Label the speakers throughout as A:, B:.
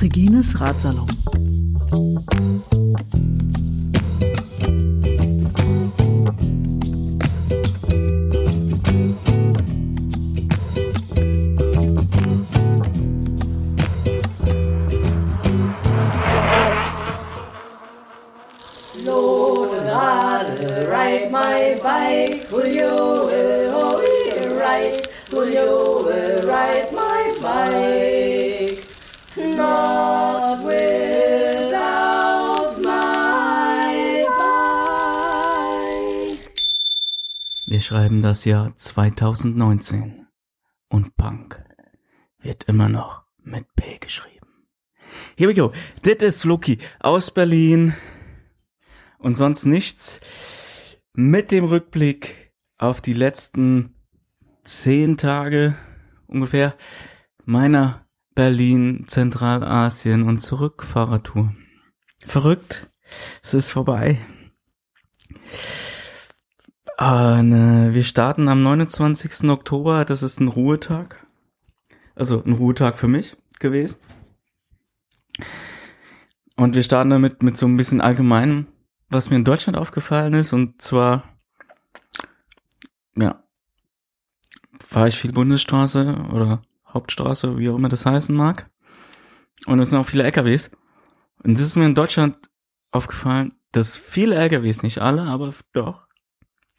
A: Regines Ratsalon.
B: Schreiben das Jahr 2019 und Punk wird immer noch mit P geschrieben. Here we go. Das ist Loki aus Berlin und sonst nichts. Mit dem Rückblick auf die letzten zehn Tage ungefähr meiner Berlin, Zentralasien und Zurückfahrertour. Verrückt. Es ist vorbei. Äh, wir starten am 29. Oktober. Das ist ein Ruhetag. Also ein Ruhetag für mich gewesen. Und wir starten damit mit so ein bisschen allgemeinem, was mir in Deutschland aufgefallen ist. Und zwar, ja, fahre ich viel Bundesstraße oder Hauptstraße, wie auch immer das heißen mag. Und es sind auch viele LKWs. Und das ist mir in Deutschland aufgefallen, dass viele LKWs, nicht alle, aber doch,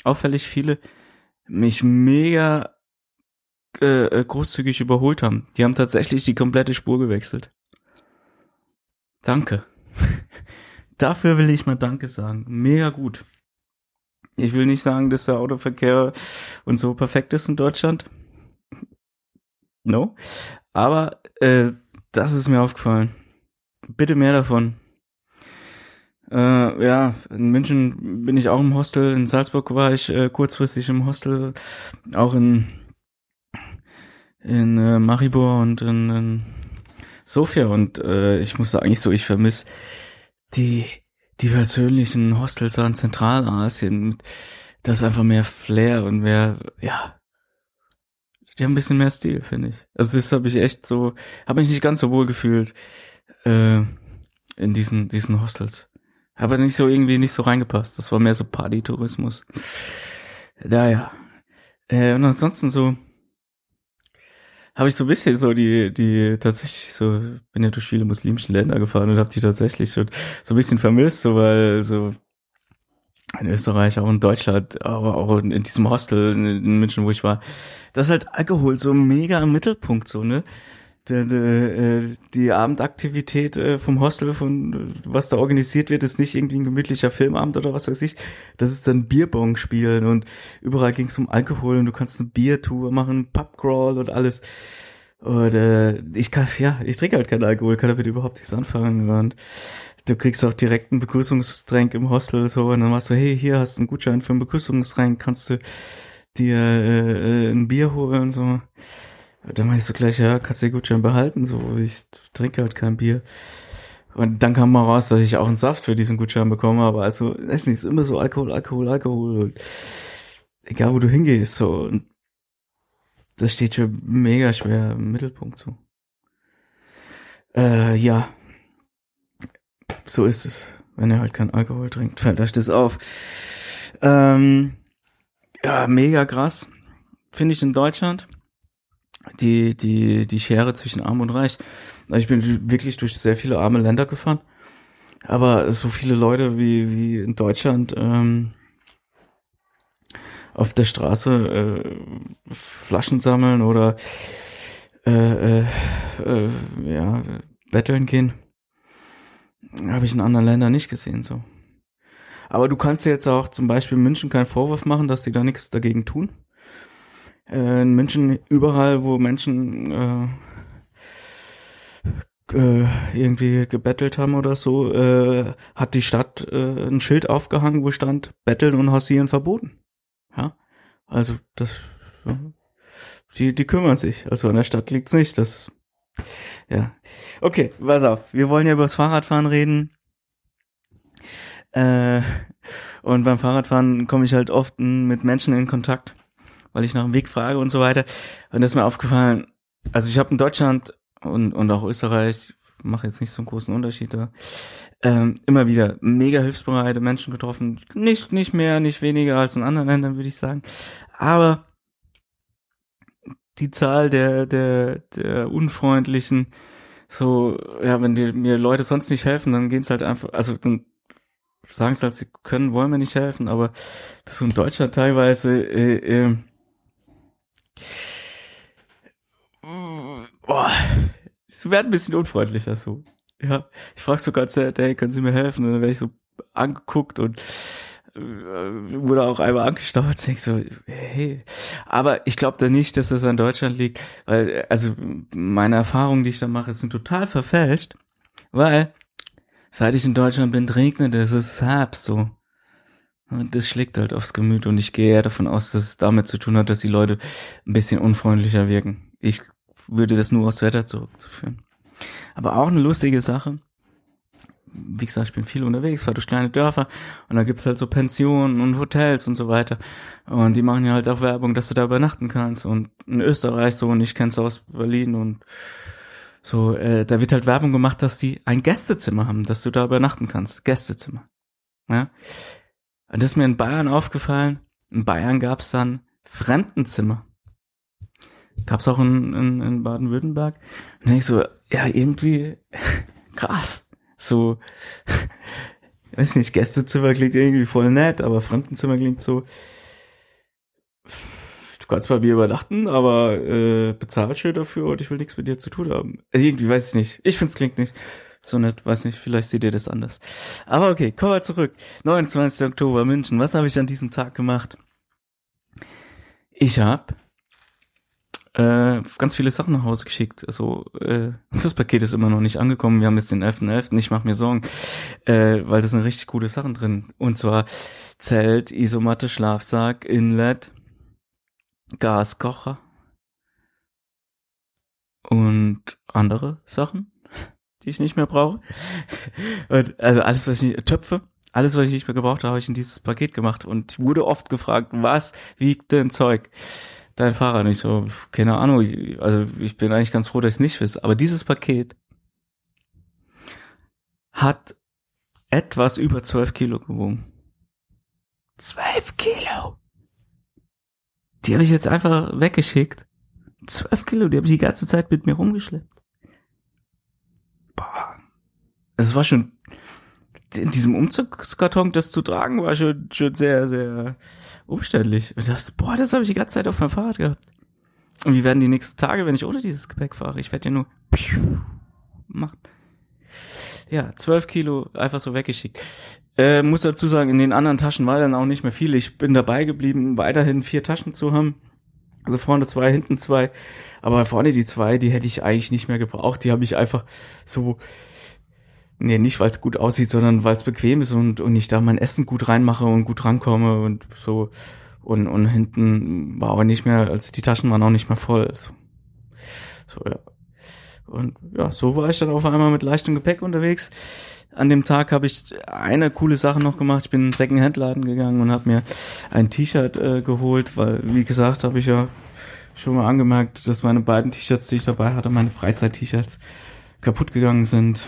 B: auffällig viele, mich mega äh, äh, großzügig überholt haben. Die haben tatsächlich die komplette Spur gewechselt. Danke. Dafür will ich mal Danke sagen. Mega gut. Ich will nicht sagen, dass der Autoverkehr und so perfekt ist in Deutschland. No. Aber äh, das ist mir aufgefallen. Bitte mehr davon. Äh, ja, in München bin ich auch im Hostel. In Salzburg war ich äh, kurzfristig im Hostel. Auch in in äh, Maribor und in, in Sofia. Und äh, ich muss sagen, ich so, ich vermisse die die persönlichen Hostels in Zentralasien. Das ist einfach mehr Flair und mehr, ja, die haben ein bisschen mehr Stil, finde ich. Also das habe ich echt so, habe mich nicht ganz so wohl gefühlt äh, in diesen diesen Hostels. Habe nicht so irgendwie nicht so reingepasst. Das war mehr so Party-Tourismus. Naja. Äh, und ansonsten so habe ich so ein bisschen so die die tatsächlich so bin ja durch viele muslimische Länder gefahren und habe die tatsächlich schon so ein bisschen vermisst, so weil so in Österreich, auch in Deutschland, aber auch in, diesem Hostel in, in, München, wo ich war, das ist halt Alkohol so mega im Mittelpunkt so, ne? Die, die, äh, die Abendaktivität äh, vom Hostel, von was da organisiert wird, ist nicht irgendwie ein gemütlicher Filmabend oder was weiß ich. Das ist dann Bierbong spielen und überall ging es um Alkohol und du kannst eine Biertour machen, Pubcrawl und alles. Und äh, ich kann, ja, ich trinke halt keinen Alkohol, kann damit überhaupt nichts anfangen. Und du kriegst auch direkt einen Begrüßungsdränk im Hostel so und dann machst du, hey, hier hast du einen Gutschein für einen Begrüßungsdränk, kannst du dir äh, äh, ein Bier holen so. Dann meinst du gleich, ja, kannst du den Gutschein behalten, so ich trinke halt kein Bier. Und dann kam mal raus, dass ich auch einen Saft für diesen Gutschein bekomme, aber also, es ist immer so Alkohol, Alkohol, Alkohol. Und egal wo du hingehst, so. Und das steht schon mega schwer im Mittelpunkt so. Äh, ja, so ist es. Wenn ihr halt keinen Alkohol trinkt, fällt euch das auf. Ähm, ja, mega krass. Finde ich in Deutschland. Die, die, die Schere zwischen Arm und Reich. Ich bin wirklich durch sehr viele arme Länder gefahren. Aber so viele Leute wie, wie in Deutschland ähm, auf der Straße äh, Flaschen sammeln oder äh, äh, äh, ja, betteln gehen habe ich in anderen Ländern nicht gesehen so. Aber du kannst dir jetzt auch zum Beispiel München keinen Vorwurf machen, dass die da nichts dagegen tun. Äh, in München überall, wo Menschen äh, äh, irgendwie gebettelt haben oder so, äh, hat die Stadt äh, ein Schild aufgehangen, wo stand Betteln und Hausieren verboten. Ja, also das, die, die kümmern sich. Also an der Stadt liegt's nicht. Das ja. Okay, pass auf. Wir wollen ja über das Fahrradfahren reden. Äh, Und beim Fahrradfahren komme ich halt oft mit Menschen in Kontakt, weil ich nach dem Weg frage und so weiter. Und das ist mir aufgefallen, also ich habe in Deutschland und, und auch Österreich, mache jetzt nicht so einen großen Unterschied da, ähm, immer wieder mega hilfsbereite Menschen getroffen. Nicht, nicht mehr, nicht weniger als in anderen Ländern, würde ich sagen. Aber die Zahl der, der, der unfreundlichen, so, ja, wenn die, mir Leute sonst nicht helfen, dann gehen's halt einfach, also dann sagen sie halt, sie können, wollen mir nicht helfen, aber das ist in Deutschland teilweise, äh, äh, boah, sie werden ein bisschen unfreundlicher so. Ja, ich frage sogar sehr, hey, können Sie mir helfen? Und dann werde ich so angeguckt und äh, wurde auch einmal angestaubt. Ich so, hey. Aber ich glaube da nicht, dass das an Deutschland liegt, weil, also meine Erfahrungen, die ich da mache, sind total verfälscht, weil seit ich in Deutschland bin, regnet es, es ist Herbst so. Das schlägt halt aufs Gemüt und ich gehe eher davon aus, dass es damit zu tun hat, dass die Leute ein bisschen unfreundlicher wirken. Ich würde das nur aufs Wetter zurückzuführen. Aber auch eine lustige Sache. Wie gesagt, ich bin viel unterwegs, fahre durch kleine Dörfer und da gibt's halt so Pensionen und Hotels und so weiter. Und die machen ja halt auch Werbung, dass du da übernachten kannst. Und in Österreich so, und ich kenn's aus Berlin und so, äh, da wird halt Werbung gemacht, dass die ein Gästezimmer haben, dass du da übernachten kannst. Gästezimmer. Ja. Und das ist mir in Bayern aufgefallen. In Bayern gab's dann Fremdenzimmer. Gab's auch in, in, in Baden-Württemberg. Und dann ich so, ja, irgendwie krass. So, weiß nicht, Gästezimmer klingt irgendwie voll nett, aber Fremdenzimmer klingt so, du kannst bei mir übernachten, aber äh, bezahlt schön dafür und ich will nichts mit dir zu tun haben. Also irgendwie weiß ich nicht. Ich find's klingt nicht so nett, weiß nicht, vielleicht seht ihr das anders. Aber okay, kommen wir zurück. 29. Oktober, München. Was habe ich an diesem Tag gemacht? Ich habe äh, ganz viele Sachen nach Hause geschickt. Also äh, das Paket ist immer noch nicht angekommen. Wir haben jetzt den 11.11. Ich mache mir Sorgen, äh, weil das sind richtig gute Sachen drin. Und zwar Zelt, Isomatte, Schlafsack, Inlet, Gaskocher und andere Sachen, die ich nicht mehr brauche. Und, also alles, was ich nicht, Töpfe, alles, was ich nicht mehr gebraucht habe, habe ich in dieses Paket gemacht und wurde oft gefragt, was wiegt denn Zeug? dein Fahrrad? Und ich so, keine Ahnung, also ich bin eigentlich ganz froh, dass ich es nicht weiß. Aber dieses Paket hat etwas über 12 Kilo gewogen. 12 Kilo! Die habe ich jetzt einfach weggeschickt. 12 Kilo, die habe ich die ganze Zeit mit mir rumgeschleppt. Boah. Es war schon, in diesem Umzugskarton das zu tragen, war schon, schon sehr, sehr umständlich. Und dachte, boah, das habe ich die ganze Zeit auf meinem Fahrrad gehabt. Und wie werden die nächsten Tage, wenn ich ohne dieses Gepäck fahre? Ich werde ja nur machen. Ja, zwölf Kilo einfach so weggeschickt. Äh, muss dazu sagen, in den anderen Taschen war dann auch nicht mehr viel. Ich bin dabei geblieben, weiterhin vier Taschen zu haben. Also vorne zwei, hinten zwei. Aber vorne die zwei, die hätte ich eigentlich nicht mehr gebraucht. Die habe ich einfach so Nee, nicht weil es gut aussieht, sondern weil es bequem ist und, und ich da mein Essen gut reinmache und gut rankomme und so. Und, und hinten war aber nicht mehr, als die Taschen waren auch nicht mehr voll. So, so ja. Und ja, so war ich dann auf einmal mit leichtem Gepäck unterwegs. An dem Tag habe ich eine coole Sache noch gemacht. Ich bin in einen Second-Hand-Laden gegangen und habe mir ein T-Shirt äh, geholt, weil, wie gesagt, habe ich ja schon mal angemerkt, dass meine beiden T-Shirts, die ich dabei hatte, meine Freizeit-T-Shirts, kaputt gegangen sind.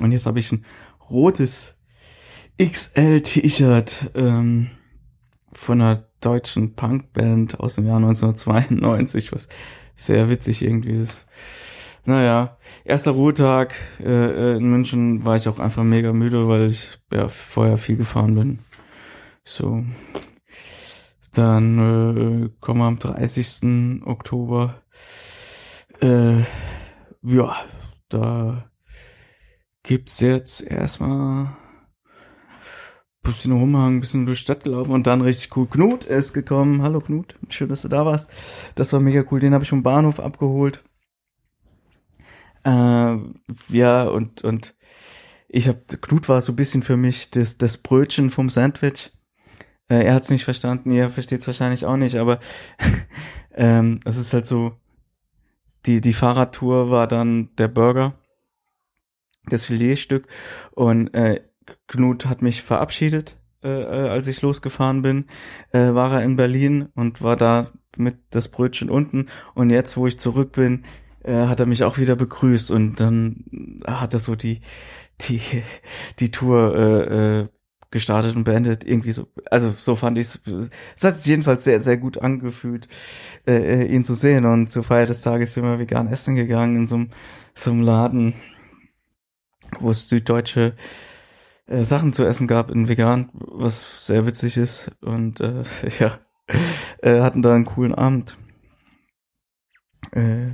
B: Und jetzt habe ich ein rotes XL-T-Shirt ähm, von einer deutschen Punkband aus dem Jahr 1992, was sehr witzig irgendwie ist. Naja, erster Ruhetag äh, äh, in München war ich auch einfach mega müde, weil ich ja vorher viel gefahren bin. So. Dann äh, kommen wir am 30. Oktober. Äh, ja, da gibt's jetzt erstmal bisschen rumhangen, bisschen durch die Stadt gelaufen und dann richtig cool. Knut ist gekommen. Hallo Knut, schön, dass du da warst. Das war mega cool. Den habe ich vom Bahnhof abgeholt. Äh, ja, und, und ich habe, Knut war so ein bisschen für mich das, das Brötchen vom Sandwich. Äh, er hat's nicht verstanden, ihr versteht's wahrscheinlich auch nicht, aber ähm, es ist halt so, die, die Fahrradtour war dann der Burger das Filetstück und äh, Knut hat mich verabschiedet äh, äh, als ich losgefahren bin, äh, war er in Berlin und war da mit das Brötchen unten. Und jetzt, wo ich zurück bin, äh, hat er mich auch wieder begrüßt und dann hat er so die die die Tour äh, äh, gestartet und beendet irgendwie so also so fand ich es hat sich jedenfalls sehr sehr gut angefühlt äh, äh, ihn zu sehen und zur Feier des Tages sind wir vegan essen gegangen in so einem so einem Laden wo es süddeutsche äh, Sachen zu essen gab in vegan was sehr witzig ist und äh, ja äh, hatten da einen coolen Abend äh,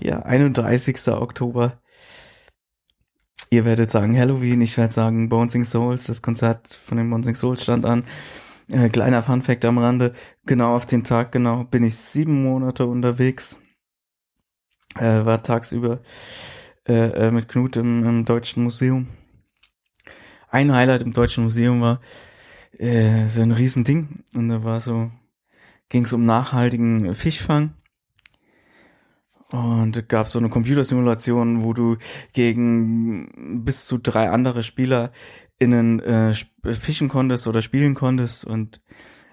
B: ja 31. Oktober Ihr werdet sagen Halloween, ich werde sagen Bouncing Souls, das Konzert von den Bouncing Souls stand an. Äh, kleiner Funfact am Rande, genau auf den Tag genau bin ich sieben Monate unterwegs. Äh, war tagsüber äh, äh, mit Knut im, im Deutschen Museum. Ein Highlight im Deutschen Museum war äh, so ein Riesending und da war so, ging es um nachhaltigen Fischfang und gab so eine Computersimulation, wo du gegen bis zu drei andere Spieler innen äh, fischen konntest oder spielen konntest. Und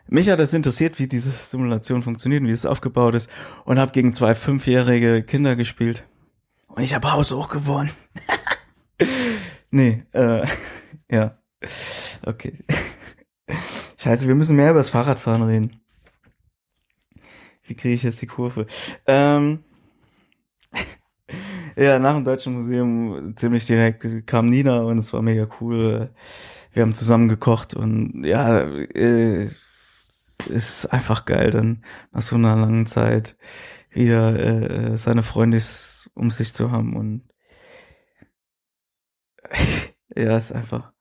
B: mich hat das interessiert, wie diese Simulation funktioniert und wie es aufgebaut ist. Und habe gegen zwei fünfjährige Kinder gespielt. Und ich habe Haus auch gewonnen. nee, äh, ja. Okay. Scheiße, wir müssen mehr über das Fahrradfahren reden. Wie kriege ich jetzt die Kurve? Ähm, ja, nach dem Deutschen Museum ziemlich direkt kam Nina und es war mega cool. Wir haben zusammen gekocht und ja, äh, ist einfach geil, dann nach so einer langen Zeit wieder äh, seine Freundis um sich zu haben und ja, ist einfach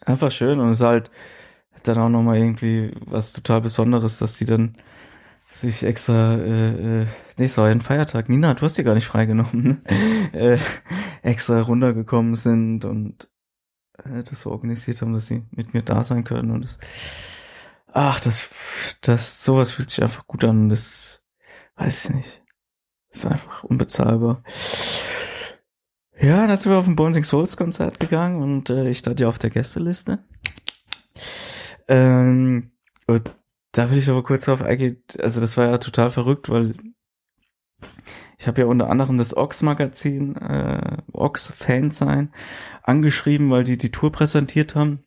B: einfach schön und es ist halt dann auch nochmal irgendwie was total Besonderes, dass die dann sich extra, äh, äh, nee, es war ein Feiertag. Nina, du hast dir gar nicht freigenommen, ne? äh, extra runtergekommen sind und äh, das so organisiert haben, dass sie mit mir da sein können und das, ach, das, das, sowas fühlt sich einfach gut an, das, weiß ich nicht, das ist einfach unbezahlbar. Ja, dann sind wir auf ein Bouncing Souls Konzert gegangen und äh, ich stand ja auf der Gästeliste. Ähm, und da will ich aber kurz drauf eingehen. Also das war ja total verrückt, weil ich habe ja unter anderem das Ox-Magazin, äh, Ox-Fan sein, angeschrieben, weil die die Tour präsentiert haben.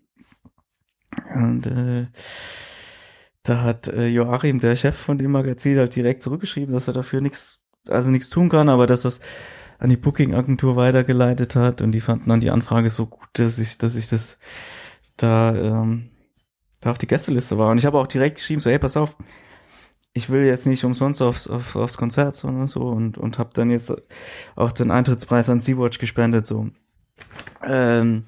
B: Und äh, da hat äh, Joachim, der Chef von dem Magazin, halt direkt zurückgeschrieben, dass er dafür nichts, also nichts tun kann, aber dass das an die Booking-Agentur weitergeleitet hat und die fanden dann die Anfrage so gut, dass ich, dass ich das da ähm, da auf die Gästeliste war. Und ich habe auch direkt geschrieben, so, hey, pass auf, ich will jetzt nicht umsonst aufs, auf, aufs Konzert, sondern so und, und habe dann jetzt auch den Eintrittspreis an Sea-Watch gespendet, so. Ähm,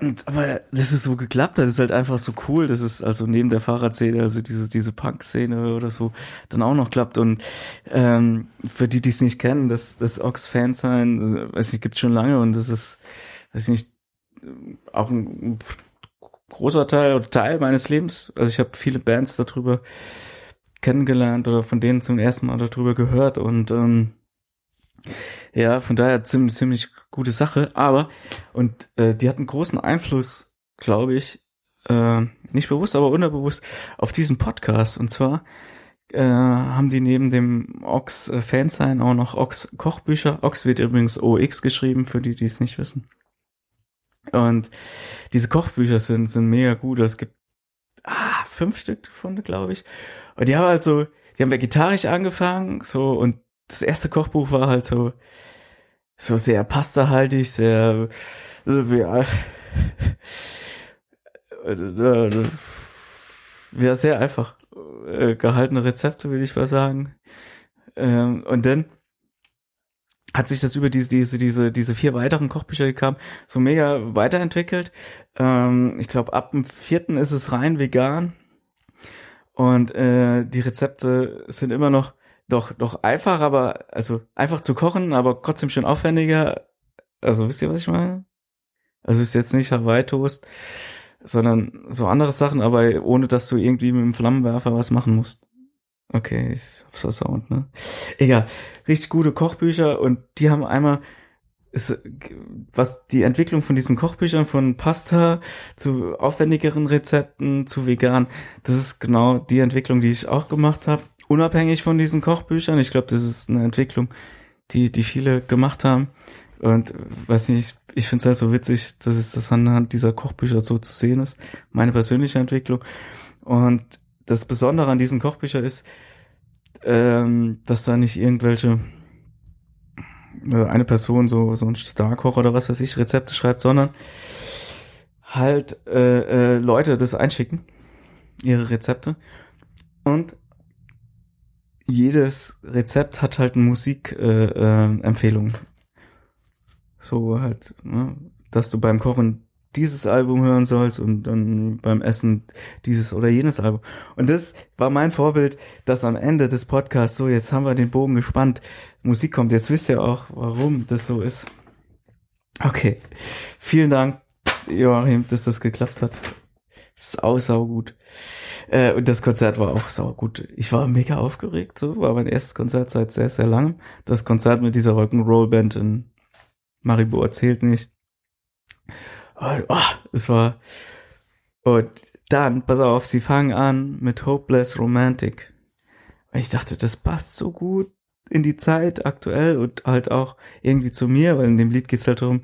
B: und, aber das ist so geklappt, das ist halt einfach so cool, das ist also neben der Fahrradszene, also diese, diese Punk-Szene oder so, dann auch noch klappt und ähm, für die, die es nicht kennen, das, das Ox-Fan sein, weiß nicht, gibt schon lange und das ist, weiß ich nicht, auch ein großer Teil oder Teil meines Lebens. Also ich habe viele Bands darüber kennengelernt oder von denen zum ersten Mal darüber gehört und ähm, ja, von daher ziemlich, ziemlich gute Sache. Aber, und äh, die hatten großen Einfluss, glaube ich, äh, nicht bewusst, aber unterbewusst auf diesen Podcast. Und zwar äh, haben die neben dem Ox äh, Fansign auch noch Ox Kochbücher. Ox wird übrigens OX geschrieben, für die, die es nicht wissen. Und diese Kochbücher sind, sind mega gut. Es gibt ah, fünf Stück davon, glaube ich. Und die haben halt so, die haben vegetarisch angefangen, so, und das erste Kochbuch war halt so, so sehr pastahaltig, sehr, ja, ja, sehr einfach äh, gehaltene Rezepte, würde ich mal sagen. Ähm, und dann hat sich das über diese, diese, diese, diese vier weiteren Kochbücher, die kamen, so mega weiterentwickelt. Ähm, ich glaube, ab dem vierten ist es rein vegan. Und äh, die Rezepte sind immer noch doch, doch einfach, aber, also einfach zu kochen, aber trotzdem schon aufwendiger. Also wisst ihr, was ich meine? Also ist jetzt nicht Hawaii-Toast, sondern so andere Sachen, aber ohne dass du irgendwie mit dem Flammenwerfer was machen musst. Okay, ist auf so Sound, ne? Egal. Richtig gute Kochbücher und die haben einmal ist, was die Entwicklung von diesen Kochbüchern von Pasta zu aufwendigeren Rezepten zu vegan, das ist genau die Entwicklung, die ich auch gemacht habe, unabhängig von diesen Kochbüchern. Ich glaube, das ist eine Entwicklung, die die viele gemacht haben. Und weiß nicht, ich finde es halt so witzig, dass es das anhand dieser Kochbücher so zu sehen ist, meine persönliche Entwicklung. Und das Besondere an diesen Kochbüchern ist, ähm, dass da nicht irgendwelche äh, eine Person so so ein Starkoch oder was weiß ich Rezepte schreibt, sondern halt äh, äh, Leute das einschicken ihre Rezepte. Und jedes Rezept hat halt eine Musikempfehlung. Äh, äh, so halt, ne, dass du beim Kochen dieses Album hören sollst und dann beim Essen dieses oder jenes Album. Und das war mein Vorbild, dass am Ende des Podcasts, so jetzt haben wir den Bogen gespannt, Musik kommt. Jetzt wisst ihr auch, warum das so ist. Okay. Vielen Dank, Joachim, dass das geklappt hat. Sau, sau gut. Äh, und das Konzert war auch sau gut. Ich war mega aufgeregt, so. War mein erstes Konzert seit sehr, sehr langem. Das Konzert mit dieser Rock'n'Roll-Band in Maribor zählt nicht. Und, oh, es war, und dann, pass auf, sie fangen an mit Hopeless Romantic. Und ich dachte, das passt so gut in die Zeit aktuell und halt auch irgendwie zu mir, weil in dem Lied geht's halt darum,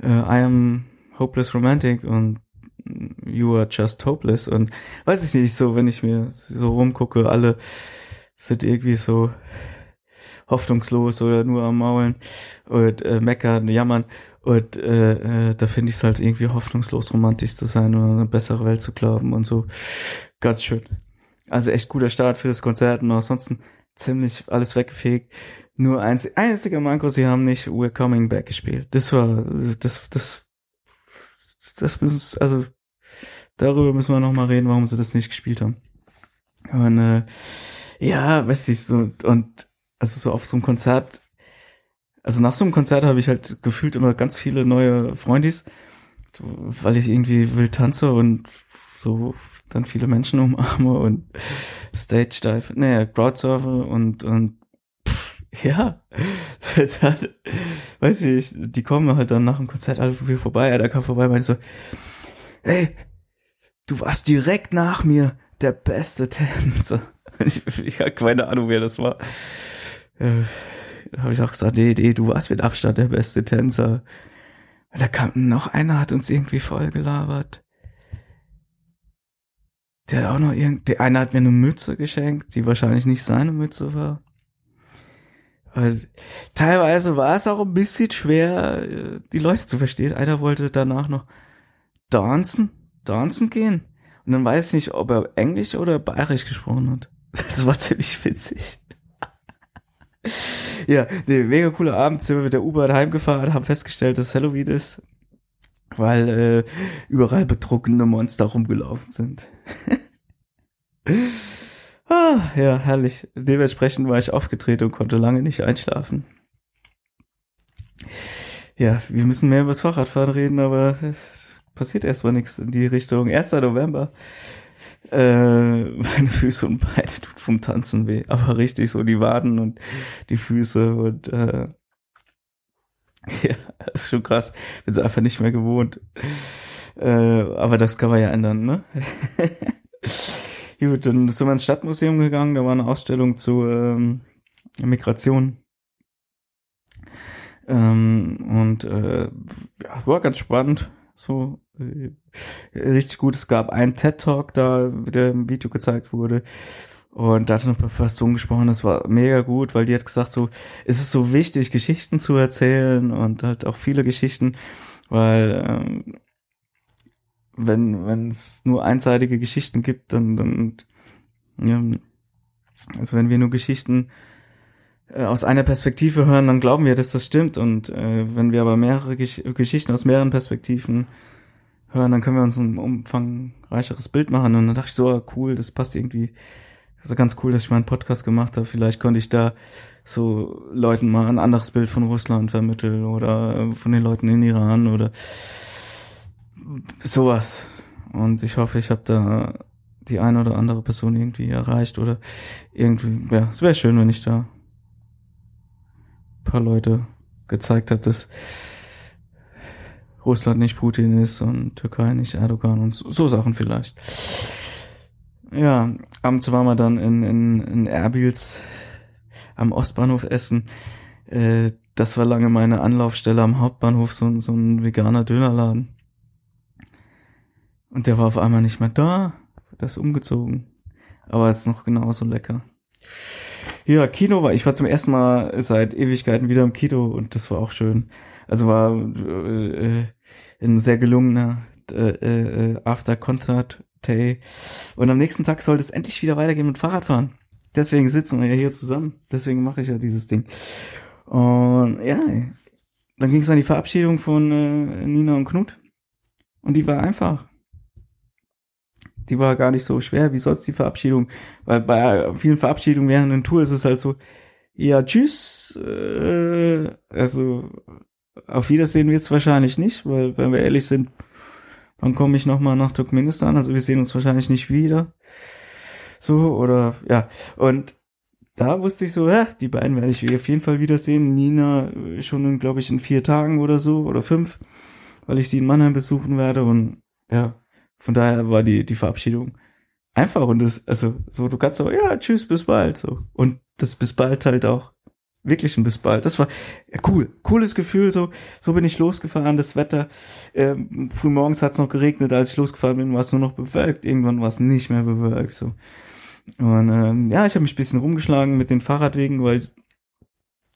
B: uh, I am hopeless romantic und you are just hopeless und weiß ich nicht, so wenn ich mir so rumgucke, alle sind irgendwie so hoffnungslos oder nur am Maulen und äh, meckern, jammern und äh, äh, da finde ich es halt irgendwie hoffnungslos romantisch zu sein oder eine bessere Welt zu glauben und so. Ganz schön. Also echt guter Start für das Konzert und ansonsten ziemlich alles weggefegt. Nur eins, einziger Manko, sie haben nicht We're Coming Back gespielt. Das war, das, das, das müssen, also darüber müssen wir nochmal reden, warum sie das nicht gespielt haben. Und äh, ja, weiß ich, so, und also so auf so einem Konzert also nach so einem Konzert habe ich halt gefühlt immer ganz viele neue Freundis, weil ich irgendwie wild tanze und so dann viele Menschen umarme und Stage Dive, naja, Crowdsurfe und, und ja, dann, weiß ich, die kommen halt dann nach dem Konzert alle viel vorbei, er kam vorbei, meinte so, hey, du warst direkt nach mir der beste Tänzer. Ich, ich habe keine Ahnung, wer das war. Äh, habe ich auch gesagt, nee, nee, du warst mit Abstand der beste Tänzer. Da kam noch einer, hat uns irgendwie voll gelabert. Der hat auch noch irgend, der eine hat mir eine Mütze geschenkt, die wahrscheinlich nicht seine Mütze war. Weil teilweise war es auch ein bisschen schwer, die Leute zu verstehen. Einer wollte danach noch tanzen, tanzen gehen. Und dann weiß ich nicht, ob er Englisch oder Bayerisch gesprochen hat. Das war ziemlich witzig. ja, nee, mega cooler Abend, sind wir mit der U-Bahn heimgefahren, haben festgestellt, dass Halloween ist, weil äh, überall betrunkene Monster rumgelaufen sind. ah, ja, herrlich. Dementsprechend war ich aufgedreht und konnte lange nicht einschlafen. Ja, wir müssen mehr über das Fahrradfahren reden, aber passiert erstmal nichts in die Richtung. 1. November äh, meine Füße und Beine tut vom Tanzen weh, aber richtig so die Waden und die Füße und äh, ja, ist schon krass. Bin es einfach nicht mehr gewohnt. Äh, aber das kann man ja ändern, ne? Gut, dann sind wir ins Stadtmuseum gegangen, da war eine Ausstellung zu ähm, Migration. Ähm, und äh, ja, war ganz spannend. So äh, richtig gut. Es gab einen TED-Talk da, der im Video gezeigt wurde. Und da hat eine Professorin gesprochen, das war mega gut, weil die hat gesagt, so, es ist so wichtig, Geschichten zu erzählen und halt auch viele Geschichten, weil ähm, wenn wenn es nur einseitige Geschichten gibt, dann dann ja, also wenn wir nur Geschichten äh, aus einer Perspektive hören, dann glauben wir, dass das stimmt. Und äh, wenn wir aber mehrere Gesch Geschichten aus mehreren Perspektiven hören, dann können wir uns ein umfangreicheres Bild machen. Und dann dachte ich so, ah, cool, das passt irgendwie. Das ist ganz cool, dass ich mal einen Podcast gemacht habe. Vielleicht konnte ich da so Leuten mal ein anderes Bild von Russland vermitteln oder äh, von den Leuten in Iran oder sowas. Und ich hoffe, ich habe da die eine oder andere Person irgendwie erreicht oder irgendwie, ja, es wäre schön, wenn ich da paar Leute gezeigt habe, dass Russland nicht Putin ist und Türkei nicht Erdogan und so, so Sachen vielleicht. Ja, abends waren wir dann in, in, in Erbils am Ostbahnhof essen. Äh, das war lange meine Anlaufstelle am Hauptbahnhof, so, so ein veganer Dönerladen. Und der war auf einmal nicht mehr da. Das ist umgezogen. Aber es ist noch genauso lecker. Ja, Kino war, ich war zum ersten Mal seit Ewigkeiten wieder im Kino und das war auch schön. Also war äh, äh ein sehr gelungener äh, äh, After-Concert Day. Und am nächsten Tag sollte es endlich wieder weitergehen mit Fahrradfahren. Deswegen sitzen wir ja hier zusammen. Deswegen mache ich ja dieses Ding. Und ja, dann ging es an die Verabschiedung von äh, Nina und Knut. Und die war einfach. Die war gar nicht so schwer wie sonst die Verabschiedung. Weil bei vielen Verabschiedungen während einer Tour ist es halt so, ja, tschüss. Äh, also auf Wiedersehen wird's wahrscheinlich nicht, weil, wenn wir ehrlich sind, dann komme ich nochmal nach Turkmenistan. Also wir sehen uns wahrscheinlich nicht wieder. So, oder ja. Und da wusste ich so, ja, die beiden werde ich auf jeden Fall wiedersehen. Nina äh, schon, glaube ich, in vier Tagen oder so oder fünf, weil ich sie in Mannheim besuchen werde. Und ja, von daher war die, die Verabschiedung einfach. Und das, also so, du kannst so, ja, tschüss, bis bald. So. Und das bis bald halt auch wirklich ein bis bald. Das war cool, cooles Gefühl. So, so bin ich losgefahren. Das Wetter, ähm, früh morgens hat es noch geregnet, als ich losgefahren bin, war es nur noch bewölkt. Irgendwann war es nicht mehr bewölkt. So und ähm, ja, ich habe mich ein bisschen rumgeschlagen mit den Fahrradwegen, weil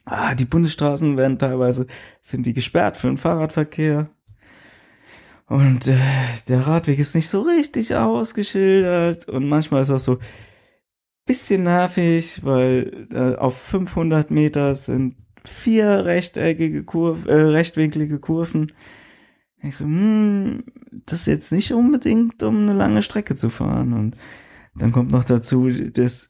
B: ah, die Bundesstraßen werden teilweise sind die gesperrt für den Fahrradverkehr. Und äh, der Radweg ist nicht so richtig ausgeschildert und manchmal ist das so bisschen nervig, weil äh, auf 500 Meter sind vier rechteckige Kurven, äh, rechtwinklige Kurven. Ich so, hm, das ist jetzt nicht unbedingt, um eine lange Strecke zu fahren. Und dann kommt noch dazu, dass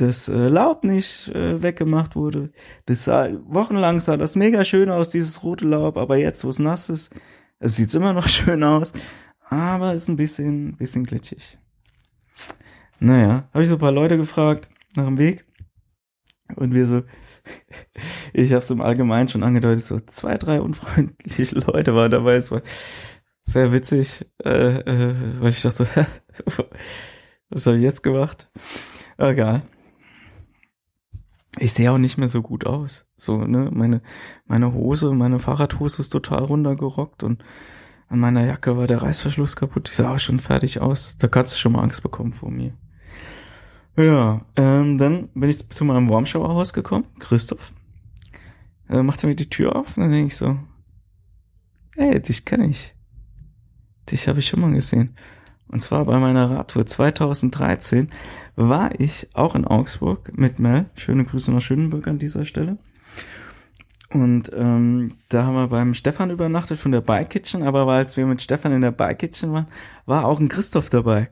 B: das äh, Laub nicht äh, weggemacht wurde. Das sah, wochenlang sah das mega schön aus, dieses rote Laub, aber jetzt, wo es nass ist, es sieht immer noch schön aus, aber ist ein bisschen, bisschen glitschig. Naja, habe ich so ein paar Leute gefragt nach dem Weg und wir so, ich habe es im Allgemeinen schon angedeutet, so zwei, drei unfreundliche Leute waren dabei. Es war sehr witzig, äh, äh, weil ich dachte so, was habe ich jetzt gemacht? Egal. Ich sehe auch nicht mehr so gut aus. So, ne, meine, meine Hose, meine Fahrradhose ist total runtergerockt und an meiner Jacke war der Reißverschluss kaputt. Ich sah auch schon fertig aus. Da kannst du schon mal Angst bekommen vor mir. Ja, ähm, dann bin ich zu meinem Warmshower-Haus gekommen, Christoph. Äh, macht er mir die Tür auf und dann denke ich so, ey, dich kenne ich. Dich habe ich schon mal gesehen. Und zwar bei meiner Radtour 2013 war ich auch in Augsburg mit Mel. Schöne Grüße nach Schönenburg an dieser Stelle. Und ähm, da haben wir beim Stefan übernachtet von der Bike Kitchen, aber als wir mit Stefan in der Bike Kitchen waren, war auch ein Christoph dabei.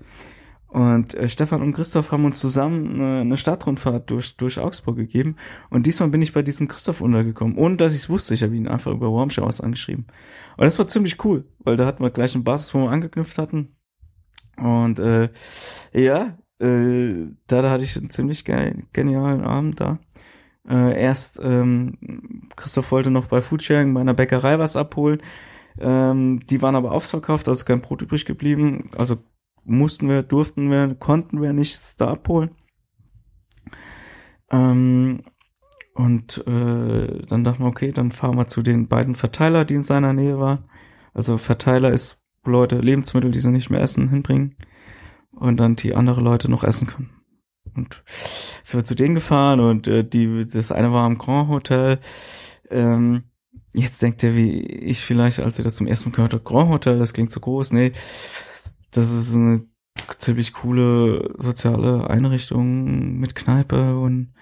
B: Und äh, Stefan und Christoph haben uns zusammen eine, eine Stadtrundfahrt durch, durch Augsburg gegeben. Und diesmal bin ich bei diesem Christoph untergekommen, ohne dass ich es wusste. Ich habe ihn einfach über Warm Showers angeschrieben. Und das war ziemlich cool, weil da hatten wir gleich eine Basis, wo wir angeknüpft hatten. Und äh, ja, äh, da, hatte ich einen ziemlich geil, genialen Abend da. Äh, erst ähm, Christoph wollte noch bei Foodsharing bei einer Bäckerei was abholen. Ähm, die waren aber ausverkauft, also kein Brot übrig geblieben. Also mussten wir, durften wir, konnten wir nichts da abholen. Ähm, und äh, dann dachten wir, okay, dann fahren wir zu den beiden Verteiler, die in seiner Nähe waren. Also Verteiler ist Leute Lebensmittel, die sie nicht mehr essen, hinbringen und dann die andere Leute noch essen können. Und sind wir zu denen gefahren und äh, die, das eine war am Grand Hotel. Ähm, jetzt denkt er, wie ich vielleicht, als ihr das zum ersten Mal gehört habt, Grand Hotel, das klingt so groß. Nee, das ist eine ziemlich coole soziale Einrichtung mit Kneipe und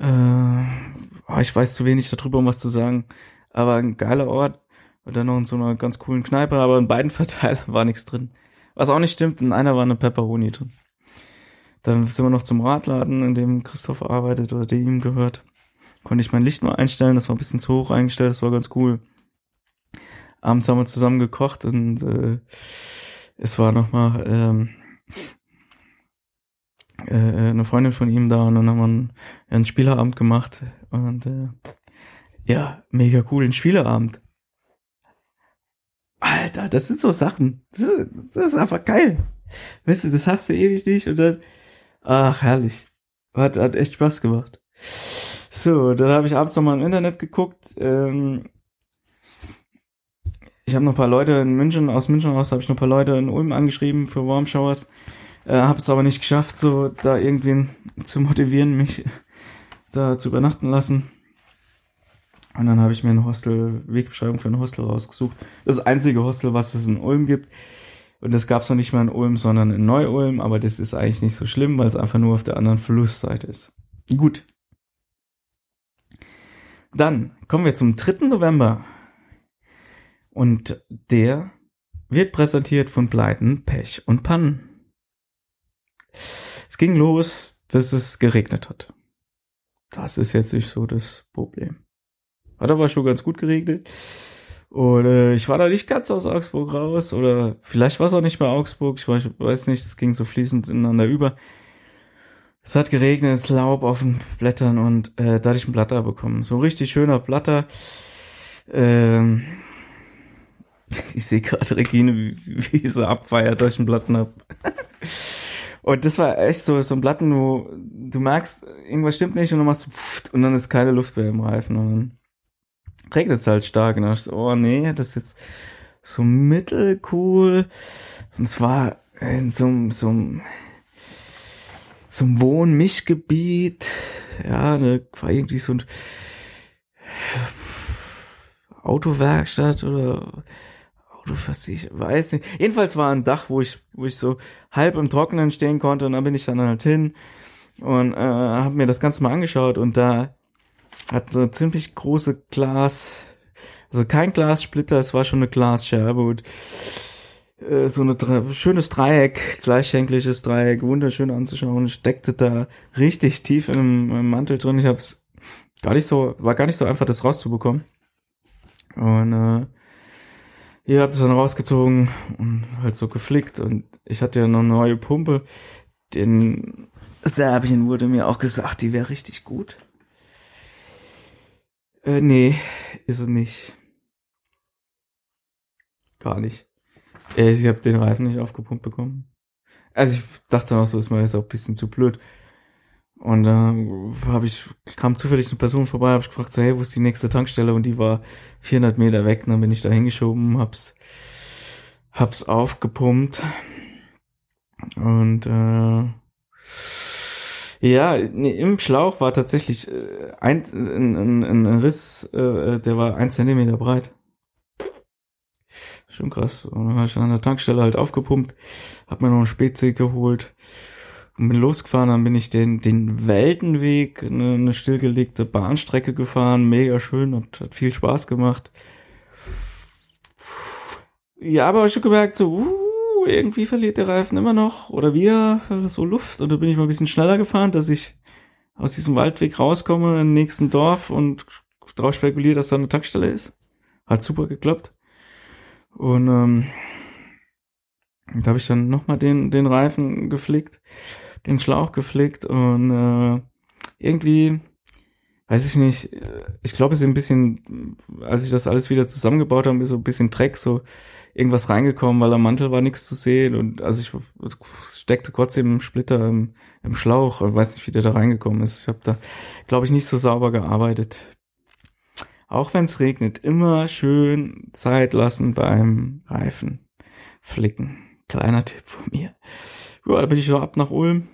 B: äh, ich weiß zu wenig darüber, um was zu sagen. Aber ein geiler Ort. Und dann noch in so einer ganz coolen Kneipe, aber in beiden Verteilern war nichts drin. Was auch nicht stimmt, in einer war eine Pepperoni drin. Dann sind wir noch zum Radladen, in dem Christoph arbeitet oder der ihm gehört. Konnte ich mein Licht mal einstellen, das war ein bisschen zu hoch eingestellt, das war ganz cool. Abends haben wir zusammen gekocht und äh, es war nochmal ähm, äh, eine Freundin von ihm da und dann haben wir einen, einen Spielerabend gemacht Und äh, ja, mega coolen Spieleabend. Alter, das sind so Sachen. Das ist, das ist einfach geil. Weißt du, das hast du ewig nicht und dann, ach, herrlich. Hat, hat echt Spaß gemacht. So, dann habe ich abends nochmal im Internet geguckt. Ähm, ich habe noch ein paar Leute in München, aus München aus habe ich noch ein paar Leute in Ulm angeschrieben für Warm Showers. Äh, habe es aber nicht geschafft, so da irgendwen zu motivieren, mich da zu übernachten lassen. Und dann habe ich mir eine Hostel, Wegbeschreibung für ein Hostel rausgesucht. Das einzige Hostel, was es in Ulm gibt. Und das gab es noch nicht mal in Ulm, sondern in Neu-Ulm. Aber das ist eigentlich nicht so schlimm, weil es einfach nur auf der anderen Flussseite ist. Gut. Dann kommen wir zum 3. November. Und der wird präsentiert von Pleiten, Pech und Pannen. Es ging los, dass es geregnet hat. Das ist jetzt nicht so das Problem. Hat aber schon ganz gut geregnet. Und äh, ich war da nicht ganz aus Augsburg raus. Oder vielleicht war es auch nicht mehr Augsburg. Ich weiß nicht, es ging so fließend ineinander über. Es hat geregnet, es Laub auf den Blättern und äh, da hatte ich einen Blatter bekommen. So ein richtig schöner Blatter. Ähm, ich sehe gerade Regine, wie, wie sie abfeiert, dass ich einen Platten hab. und das war echt so, so ein Platten, wo du merkst, irgendwas stimmt nicht und dann machst du pfft, und dann ist keine Luft mehr im Reifen und dann regnet es halt stark. Und dachte ich so, oh nee, das ist jetzt so mittelcool. Und zwar in so, so einem so einem Wohn-Mischgebiet. Ja, ne, war irgendwie so ein Autowerkstatt oder Autoversicherung, weiß nicht. Jedenfalls war ein Dach, wo ich, wo ich so halb im Trockenen stehen konnte und dann bin ich dann halt hin und äh, habe mir das Ganze mal angeschaut und da hat so ziemlich große Glas, also kein Glassplitter, es war schon eine Glasscherbe und äh, so ein schönes Dreieck, gleichschenkliges Dreieck, wunderschön anzuschauen, steckte da richtig tief im, im Mantel drin. Ich hab's gar nicht so, war gar nicht so einfach, das rauszubekommen. Und äh, ihr habt es dann rausgezogen und halt so geflickt und ich hatte ja noch eine neue Pumpe. Den Serbien wurde mir auch gesagt, die wäre richtig gut. Äh, nee, ist es nicht. Gar nicht. Äh, ich habe den Reifen nicht aufgepumpt bekommen. Also ich dachte noch so, ist mir jetzt auch ein bisschen zu blöd. Und dann habe ich, kam zufällig eine Person vorbei, habe ich gefragt, so, hey, wo ist die nächste Tankstelle? Und die war 400 Meter weg. Und dann bin ich da hingeschoben, hab's, hab's aufgepumpt. Und äh, ja, nee, im Schlauch war tatsächlich äh, ein, ein, ein, ein Riss, äh, der war ein Zentimeter breit. Schon krass. Und dann habe ich an der Tankstelle halt aufgepumpt, hab mir noch einen Spezi geholt und bin losgefahren. Dann bin ich den, den Weltenweg, eine, eine stillgelegte Bahnstrecke gefahren. Mega schön, hat, hat viel Spaß gemacht. Ja, aber ich schon gemerkt, so, uh, irgendwie verliert der Reifen immer noch oder wieder so Luft. Und da bin ich mal ein bisschen schneller gefahren, dass ich aus diesem Waldweg rauskomme im nächsten Dorf und drauf spekuliere, dass da eine Tankstelle ist. Hat super geklappt. Und ähm, da habe ich dann nochmal den, den Reifen geflickt, den Schlauch geflickt und äh, irgendwie, weiß ich nicht, ich glaube, es ist ein bisschen, als ich das alles wieder zusammengebaut habe, ist so ein bisschen Dreck, so irgendwas reingekommen, weil am Mantel war nichts zu sehen und also ich steckte trotzdem im Splitter im, im Schlauch und weiß nicht, wie der da reingekommen ist. Ich habe da, glaube ich, nicht so sauber gearbeitet auch wenn es regnet, immer schön Zeit lassen beim Reifen flicken. Kleiner Tipp von mir. Ja, da bin ich so ab nach Ulm.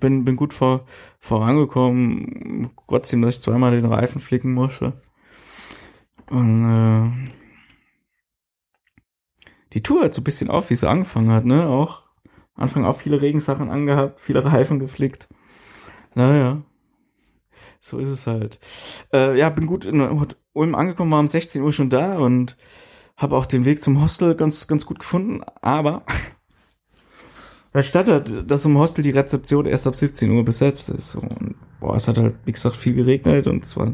B: Bin, bin gut vor, vorangekommen. Trotzdem, dass ich zweimal den Reifen flicken musste. Und äh, die Tour hat so ein bisschen auf, wie sie angefangen hat, ne? Auch Anfang auch viele Regensachen angehabt, viele Reifen geflickt. Naja, so ist es halt. Äh, ja, bin gut in Ulm angekommen, war um 16 Uhr schon da und habe auch den Weg zum Hostel ganz, ganz gut gefunden. Aber da stand dass im Hostel die Rezeption erst ab 17 Uhr besetzt ist. Und boah, es hat halt, wie gesagt, viel geregnet und es war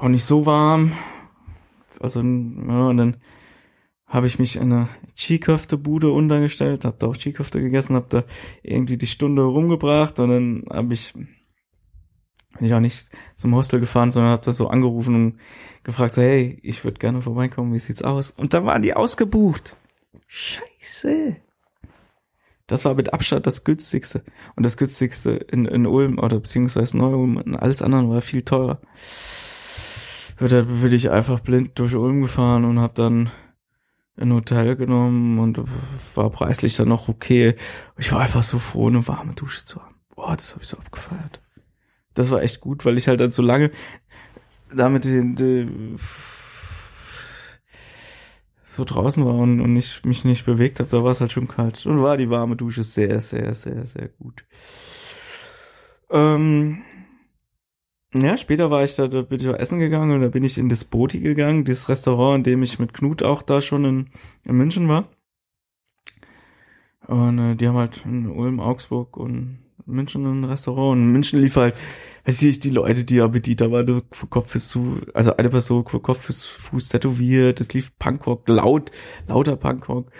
B: auch nicht so warm. Also, ja, und dann habe ich mich in einer Chiköfte-Bude untergestellt, habe da auch Chiköfte gegessen, habe da irgendwie die Stunde rumgebracht und dann habe ich Bin ich auch nicht zum Hostel gefahren, sondern habe das so angerufen und gefragt, so, hey, ich würde gerne vorbeikommen, wie sieht's aus? Und da waren die ausgebucht. Scheiße. Das war mit Abstand das günstigste. Und das günstigste in, in Ulm oder beziehungsweise Neu-Ulm, alles andere war viel teurer. Da bin ich einfach blind durch Ulm gefahren und habe dann ein Hotel genommen und war preislich dann noch okay. Ich war einfach so froh, eine warme Dusche zu haben. Boah, das habe ich so abgefeiert. Das war echt gut, weil ich halt dann so lange damit den, den so draußen war und, und nicht, mich nicht bewegt habe, da war es halt schon kalt. Und war die warme Dusche sehr, sehr, sehr, sehr gut. Ähm, ja, später war ich da, da bin ich auch essen gegangen und da bin ich in das Boti gegangen, das Restaurant, in dem ich mit Knut auch da schon in, in München war. Und äh, die haben halt in Ulm, Augsburg und München ein Restaurant. Und München lief halt, weiß ich, die Leute, die Appetit, da war für Kopf bis zu, also eine Person für Kopf bis Fuß tätowiert, es lief Punkrock, laut, lauter Punkrock.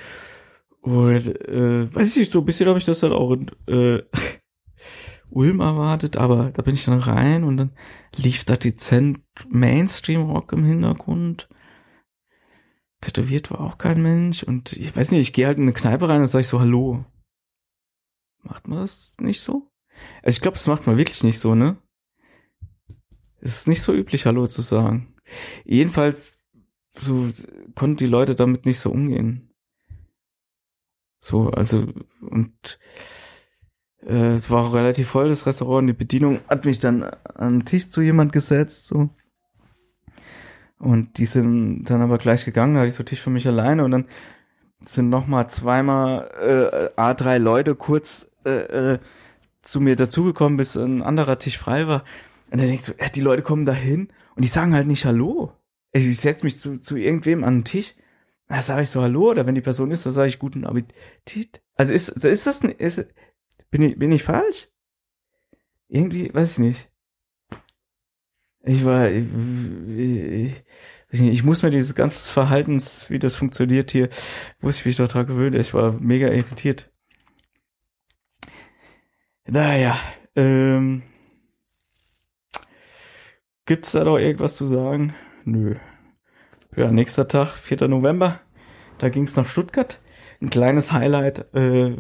B: Und äh, weiß ich nicht, so ein bisschen habe ich das halt auch in äh, Ulm erwartet, aber da bin ich dann rein und dann lief da dezent Mainstream-Rock im Hintergrund. Tätowiert war auch kein Mensch und ich weiß nicht, ich gehe halt in eine Kneipe rein und sage ich so, hallo. Macht man das nicht so? Also ich glaube, das macht man wirklich nicht so, ne? Es ist nicht so üblich, Hallo zu sagen. Jedenfalls, so konnten die Leute damit nicht so umgehen. So, also, und äh, es war auch relativ voll, das Restaurant. Die Bedienung hat mich dann an den Tisch zu jemand gesetzt, so. Und die sind dann aber gleich gegangen, da hatte ich so Tisch für mich alleine und dann sind noch mal zweimal äh, A3 Leute kurz äh, äh, zu mir dazugekommen, bis ein anderer Tisch frei war. Und dann denkst du, ja, die Leute kommen da hin und die sagen halt nicht Hallo. Also ich setze mich zu, zu irgendwem an den Tisch, da sage ich so Hallo, oder wenn die Person ist, dann sage ich guten Appetit. Also ist, ist das, ist, bin ich, bin ich falsch? Irgendwie, weiß ich nicht. Ich war, ich, ich, ich muss mir dieses ganze Verhaltens, wie das funktioniert hier, muss ich mich doch dran gewöhnen. Ich war mega irritiert. Naja, ähm, gibt's da doch irgendwas zu sagen? Nö. Ja, nächster Tag, 4. November, da ging's nach Stuttgart. Ein kleines Highlight, äh,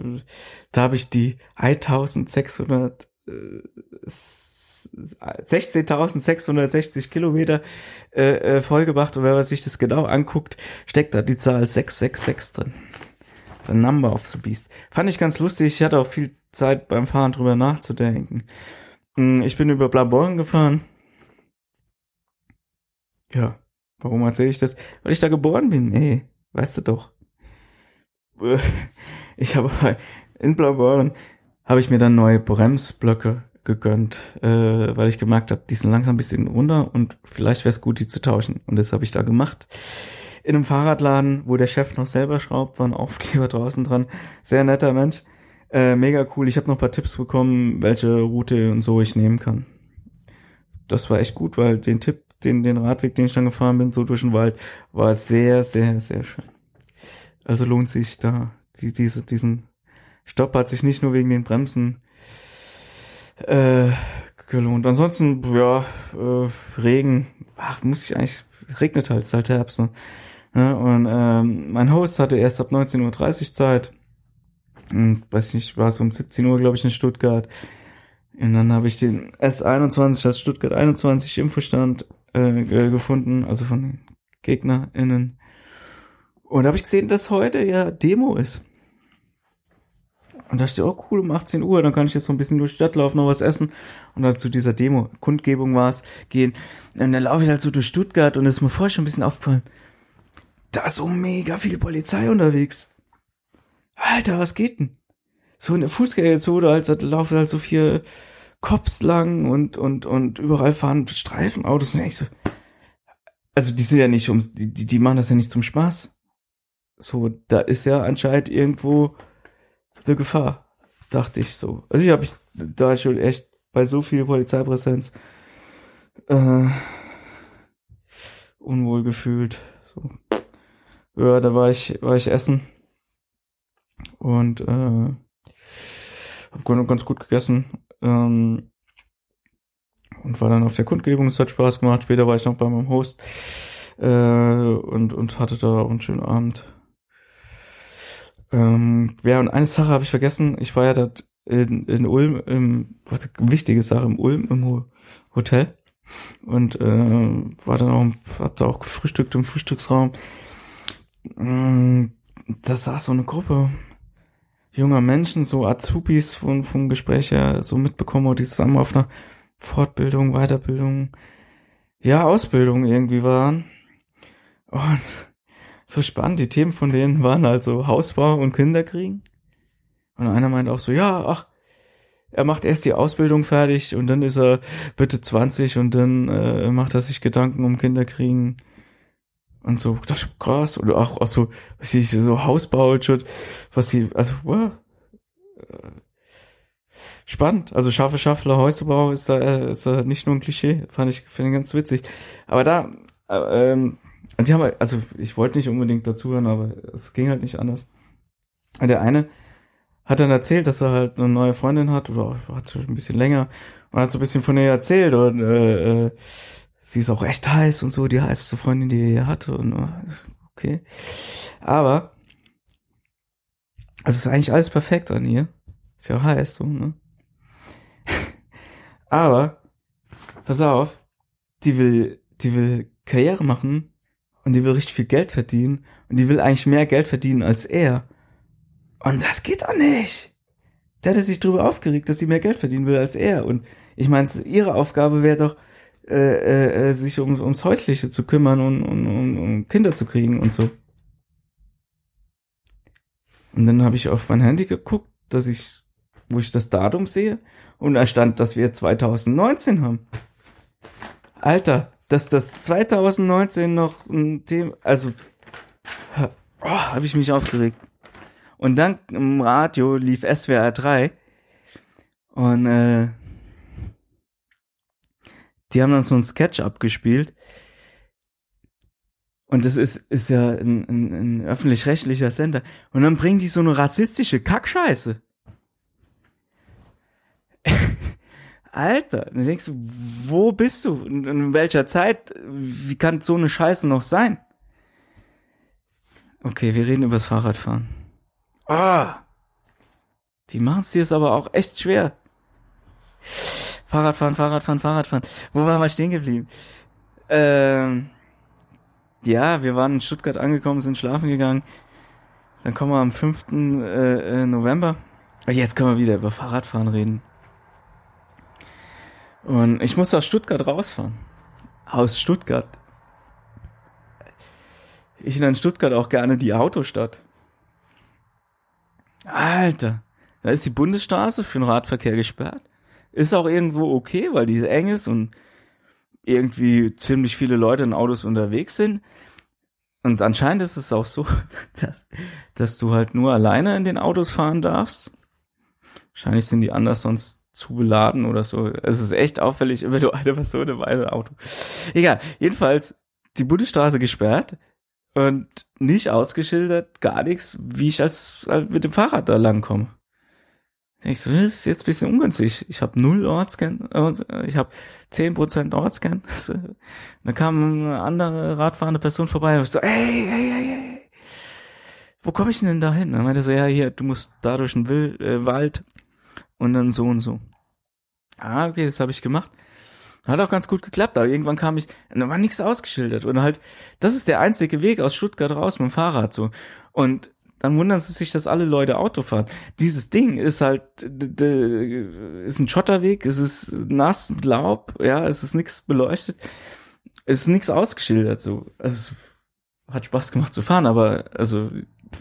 B: da habe ich die 1600 äh, 16.660 Kilometer äh, äh, vollgebracht und wenn man sich das genau anguckt, steckt da die Zahl 666 drin. The Number of the Beast. Fand ich ganz lustig. Ich hatte auch viel Zeit beim Fahren drüber nachzudenken. Hm, ich bin über Blaborn gefahren. Ja, warum erzähle ich das? Weil ich da geboren bin. Nee, weißt du doch. Ich habe in Blaubeuren habe ich mir dann neue Bremsblöcke gegönnt, äh, weil ich gemerkt habe, die sind langsam ein bisschen runter und vielleicht wäre es gut, die zu tauschen. Und das habe ich da gemacht. In einem Fahrradladen, wo der Chef noch selber schraubt, war ein Aufkleber draußen dran. Sehr netter Mensch. Äh, mega cool. Ich habe noch paar Tipps bekommen, welche Route und so ich nehmen kann. Das war echt gut, weil den Tipp, den, den Radweg, den ich dann gefahren bin, so durch den Wald, war sehr, sehr, sehr schön. Also lohnt sich da, die, diese, diesen Stopp hat sich nicht nur wegen den Bremsen äh, gelohnt. Ansonsten, ja, äh, Regen, ach, muss ich eigentlich, regnet halt, ist halt Herbst. Ne? Ja, und ähm, mein Host hatte erst ab 19.30 Uhr Zeit. Und weiß ich nicht, war es um 17 Uhr, glaube ich, in Stuttgart. Und dann habe ich den S21, als Stuttgart 21 Infostand äh, gefunden, also von den GegnerInnen. Und da habe ich gesehen, dass heute ja Demo ist. Und da ich, oh cool, um 18 Uhr, dann kann ich jetzt so ein bisschen durch die Stadt laufen, noch was essen. Und dann zu dieser Demo, Kundgebung war es, gehen. Und dann laufe ich halt so durch Stuttgart und es ist mir vorher schon ein bisschen aufgefallen, da ist so mega viel Polizei unterwegs. Alter, was geht denn? So in der Fußgängerzone, halt, da laufen halt so vier Cops lang und, und, und überall fahren Streifenautos und ich so, also die sind ja nicht um, die, die machen das ja nicht zum Spaß. So, da ist ja anscheinend irgendwo eine Gefahr, dachte ich so. Also ich habe ich da schon echt bei so viel Polizeipräsenz äh, unwohl gefühlt. So. Ja, da war ich, war ich essen und äh, habe ganz gut gegessen. Ähm, und war dann auf der Kundgebung, es hat Spaß gemacht. Später war ich noch bei meinem Host äh, und, und hatte da auch einen schönen Abend. Ähm, ja, und eine Sache habe ich vergessen. Ich war ja da in, in Ulm, im, was wichtige Sache, im Ulm im Ho Hotel und äh, war dann auch, hab da auch gefrühstückt im Frühstücksraum. Mm, da saß so eine Gruppe junger Menschen, so Azubis von, vom Gespräch her so mitbekommen, die zusammen auf einer Fortbildung, Weiterbildung, ja, Ausbildung irgendwie waren. Und so spannend, die Themen von denen waren also Hausbau und Kinderkriegen. Und einer meint auch so, ja, ach, er macht erst die Ausbildung fertig und dann ist er bitte 20 und dann äh, macht er sich Gedanken um Kinderkriegen. Und so, das ist krass. Oder auch, auch so, was ich, so Hausbau, was sie, also, wow. Spannend. Also scharfe Schaffler, Häuserbau ist da, äh, ist da nicht nur ein Klischee. Fand ich, finde ich ganz witzig. Aber da, äh, ähm, die haben, also ich wollte nicht unbedingt dazuhören, aber es ging halt nicht anders. Der eine hat dann erzählt, dass er halt eine neue Freundin hat, oder hat schon ein bisschen länger, und hat so ein bisschen von ihr erzählt und äh, äh, sie ist auch echt heiß und so, die heißeste Freundin, die er hier hatte und äh, okay. Aber also ist eigentlich alles perfekt an ihr. Ist ja auch heiß, so, ne? Aber, pass auf, die will, die will Karriere machen und die will richtig viel Geld verdienen und die will eigentlich mehr Geld verdienen als er. Und das geht doch nicht. Der hatte sich drüber aufgeregt, dass sie mehr Geld verdienen will als er. Und ich meine, ihre Aufgabe wäre doch, äh, äh, äh, sich um, ums Häusliche zu kümmern und, und, und um Kinder zu kriegen und so. Und dann habe ich auf mein Handy geguckt, dass ich, wo ich das Datum sehe, und da stand, dass wir 2019 haben. Alter, dass das 2019 noch ein Thema, also, oh, habe ich mich aufgeregt. Und dann im Radio lief SWR 3 und äh, die haben dann so einen Sketch abgespielt. Und das ist, ist ja ein, ein, ein öffentlich-rechtlicher Sender. Und dann bringen die so eine rassistische Kackscheiße. Alter, dann denkst du, wo bist du? In, in welcher Zeit? Wie kann so eine Scheiße noch sein? Okay, wir reden über das Fahrradfahren. Ah! Die machen es dir jetzt aber auch echt schwer. Fahrradfahren, Fahrradfahren, Fahrradfahren. Wo waren wir stehen geblieben? Ähm, ja, wir waren in Stuttgart angekommen, sind schlafen gegangen. Dann kommen wir am 5. Äh, äh, November. Jetzt können wir wieder über Fahrradfahren reden. Und ich muss aus Stuttgart rausfahren. Aus Stuttgart. Ich nenne Stuttgart auch gerne die Autostadt. Alter, da ist die Bundesstraße für den Radverkehr gesperrt. Ist auch irgendwo okay, weil die eng ist und irgendwie ziemlich viele Leute in Autos unterwegs sind. Und anscheinend ist es auch so, dass, dass du halt nur alleine in den Autos fahren darfst. Wahrscheinlich sind die anders sonst zu beladen oder so. Es ist echt auffällig, wenn du eine Person im einen Auto. Egal, jedenfalls die Bundesstraße gesperrt und nicht ausgeschildert, gar nichts, wie ich als, als mit dem Fahrrad da langkomme. Ich so, das ist jetzt ein bisschen ungünstig. Ich habe null Ortscan, äh, ich habe zehn Prozent Ortscan. dann kam eine andere radfahrende Person vorbei und ich so, ey, ey, ey, ey, wo komme ich denn da hin? Dann meinte er so, ja, hier, du musst da durch den Wild, äh, Wald und dann so und so. Ah, okay, das habe ich gemacht. Hat auch ganz gut geklappt, aber irgendwann kam ich, da war nichts ausgeschildert und halt, das ist der einzige Weg aus Stuttgart raus mit dem Fahrrad so. Und dann wundern sie sich, dass alle Leute Auto fahren. Dieses Ding ist halt, ist ein Schotterweg, es ist nass, Laub, ja, es ist nichts beleuchtet, es ist nichts ausgeschildert, so. Also, es hat Spaß gemacht zu fahren, aber, also,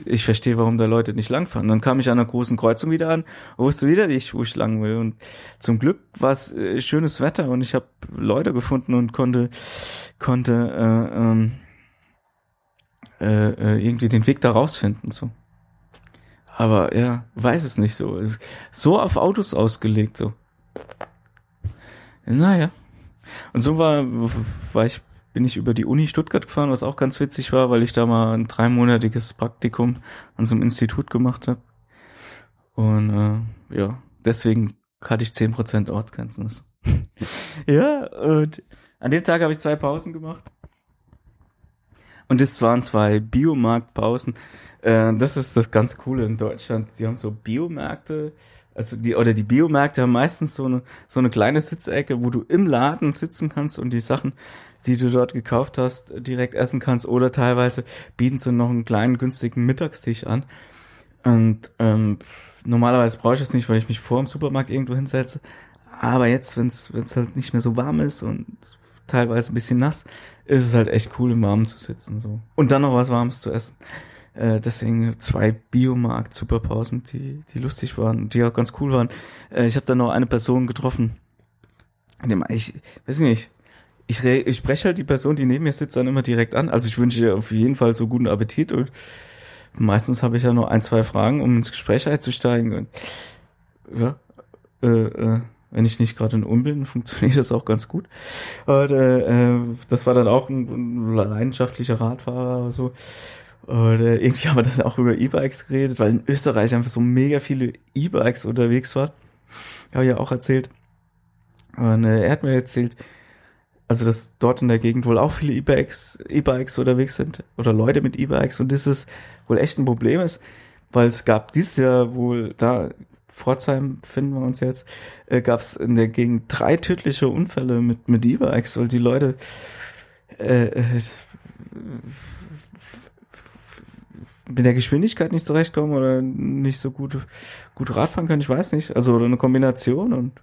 B: ich verstehe, warum da Leute nicht langfahren. Dann kam ich an einer großen Kreuzung wieder an, wusste wieder nicht, wo ich lang will. Und zum Glück war es äh, schönes Wetter und ich habe Leute gefunden und konnte, konnte, äh, ähm, äh, äh, irgendwie den Weg da rausfinden. So. Aber ja, weiß es nicht so. Ist so auf Autos ausgelegt so. Naja. Und so war, war ich, bin ich über die Uni Stuttgart gefahren, was auch ganz witzig war, weil ich da mal ein dreimonatiges Praktikum an so einem Institut gemacht habe. Und äh, ja, deswegen hatte ich zehn Prozent Ortsgrenzen. Das ja, und an dem Tag habe ich zwei Pausen gemacht. Und das waren zwei Biomarktpausen. Äh, das ist das ganz Coole in Deutschland. Sie haben so Biomärkte, also die, oder die Biomärkte haben meistens so eine, so eine kleine Sitzecke, wo du im Laden sitzen kannst und die Sachen, die du dort gekauft hast, direkt essen kannst. Oder teilweise bieten sie noch einen kleinen günstigen Mittagstisch an. Und ähm, normalerweise brauche ich das nicht, weil ich mich vor dem Supermarkt irgendwo hinsetze. Aber jetzt, wenn es halt nicht mehr so warm ist und teilweise ein bisschen nass, ist es halt echt cool, im Warmen zu sitzen. so Und dann noch was Warmes zu essen. Äh, deswegen zwei Biomarkt-Superpausen, die, die lustig waren, die auch ganz cool waren. Äh, ich habe dann noch eine Person getroffen. Dem, ich weiß nicht, ich, ich spreche halt die Person, die neben mir sitzt, dann immer direkt an. Also ich wünsche ihr auf jeden Fall so guten Appetit und meistens habe ich ja nur ein, zwei Fragen, um ins Gespräch einzusteigen. Und ja, äh, äh, wenn ich nicht gerade in Um bin, funktioniert das auch ganz gut. Und, äh, äh, das war dann auch ein, ein leidenschaftlicher Radfahrer oder so. Und äh, irgendwie haben wir dann auch über E-Bikes geredet, weil in Österreich einfach so mega viele E-Bikes unterwegs waren. Habe ich ja auch erzählt. Und äh, er hat mir erzählt, also dass dort in der Gegend wohl auch viele E-Bikes, E-Bikes unterwegs sind oder Leute mit E-Bikes und das ist wohl echt ein Problem ist, weil es gab dieses Jahr wohl da Pforzheim finden wir uns jetzt, äh, gab es in der Gegend drei tödliche Unfälle mit mit E-Bikes, weil die Leute äh, äh, mit der Geschwindigkeit nicht zurechtkommen oder nicht so gut gut Radfahren können, ich weiß nicht, also oder eine Kombination und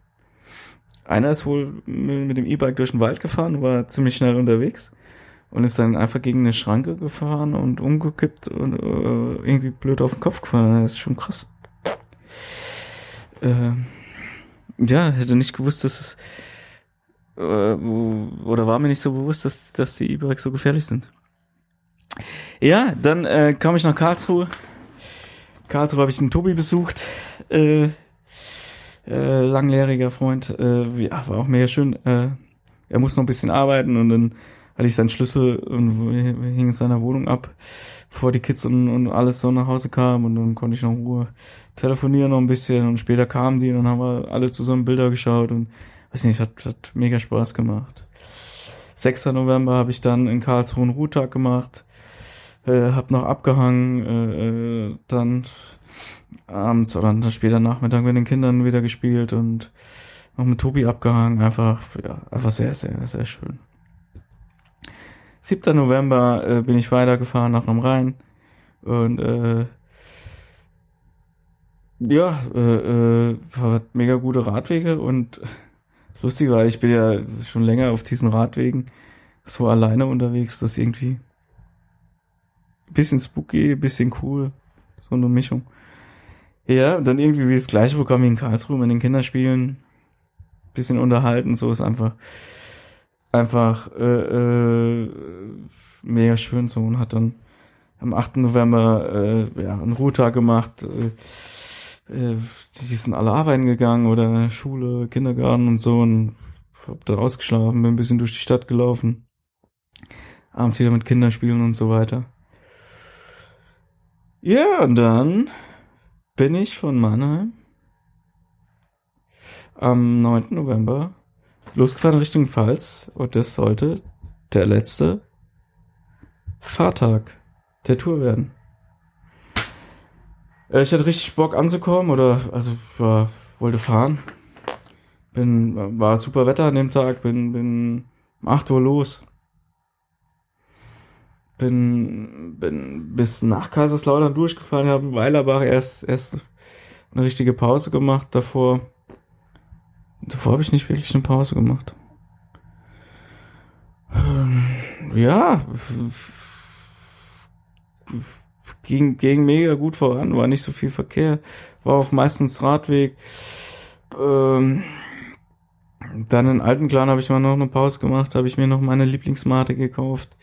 B: einer ist wohl mit dem E-Bike durch den Wald gefahren, war ziemlich schnell unterwegs und ist dann einfach gegen eine Schranke gefahren und umgekippt und äh, irgendwie blöd auf den Kopf gefallen. Das ist schon krass. Äh, ja, hätte nicht gewusst, dass es äh, oder war mir nicht so bewusst, dass, dass die E-Bikes so gefährlich sind. Ja, dann äh, kam ich nach Karlsruhe. Karlsruhe habe ich den Tobi besucht. Äh, äh, langjähriger Freund. Äh, ja, war auch mega schön. Äh, er muss noch ein bisschen arbeiten und dann hatte ich seinen Schlüssel und hing in seiner Wohnung ab, bevor die Kids und, und alles so nach Hause kamen und dann konnte ich noch in Ruhe telefonieren noch ein bisschen und später kamen die und dann haben wir alle zusammen Bilder geschaut und weiß nicht, hat, hat mega Spaß gemacht. 6. November habe ich dann in Karlsruhe einen Ruhetag gemacht, äh, hab noch abgehangen, äh, äh, dann abends oder dann später Nachmittag mit den Kindern wieder gespielt und noch mit Tobi abgehangen. Einfach, ja, einfach sehr, sehr, sehr schön. 7. November äh, bin ich weitergefahren nach dem Rhein und äh, ja, äh, äh, mega gute Radwege und lustig war, ich bin ja schon länger auf diesen Radwegen so alleine unterwegs, das irgendwie bisschen spooky, bisschen cool, so eine Mischung. Ja, und dann irgendwie wie das gleiche Programm wie in Karlsruhe mit den Kinderspielen. Bisschen unterhalten, so ist einfach, einfach, äh, äh, mega schön so und hat dann am 8. November, äh, ja, einen Ruhetag gemacht, äh, äh, die sind alle arbeiten gegangen oder Schule, Kindergarten und so und hab da ausgeschlafen, bin ein bisschen durch die Stadt gelaufen. Abends wieder mit Kindern spielen und so weiter. Ja, und dann bin ich von Mannheim am 9. November losgefahren Richtung Pfalz und das sollte der letzte Fahrtag der Tour werden. Äh, ich hatte richtig Bock anzukommen oder also war, wollte fahren. Bin war super Wetter an dem Tag, bin bin um 8 Uhr los bin, bin bis nach Kaiserslautern durchgefahren, habe in Weilerbach erst, erst eine richtige Pause gemacht. Davor, davor habe ich nicht wirklich eine Pause gemacht. Ähm, ja, ging, ging mega gut voran, war nicht so viel Verkehr, war auch meistens Radweg. Ähm, dann in Altenklan habe ich mal noch eine Pause gemacht, habe ich mir noch meine Lieblingsmate gekauft.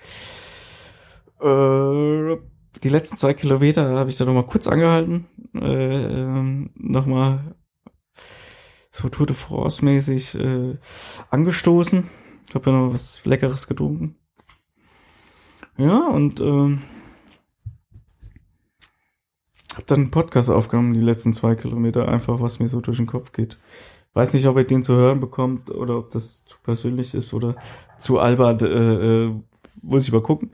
B: Äh, die letzten zwei Kilometer habe ich da nochmal kurz angehalten. Äh, ähm, nochmal so Tour de France mäßig äh, angestoßen. Habe ja noch was Leckeres getrunken. Ja, und ähm, habe dann einen Podcast aufgenommen, die letzten zwei Kilometer, einfach was mir so durch den Kopf geht. weiß nicht, ob er den zu hören bekommt oder ob das zu persönlich ist oder zu albert, äh, äh, muss ich mal gucken.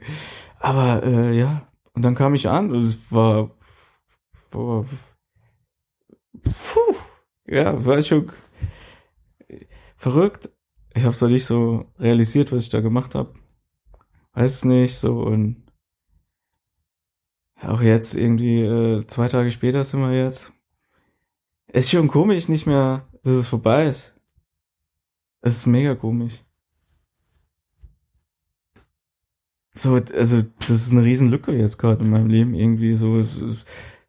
B: Aber äh, ja, und dann kam ich an und es war, war puh, ja, war schon verrückt. Ich habe es noch nicht so realisiert, was ich da gemacht habe. Weiß nicht, so und auch jetzt irgendwie äh, zwei Tage später sind wir jetzt. Ist schon komisch, nicht mehr, dass es vorbei ist. Es ist mega komisch. So, also das ist eine riesen Lücke jetzt gerade in meinem Leben irgendwie so.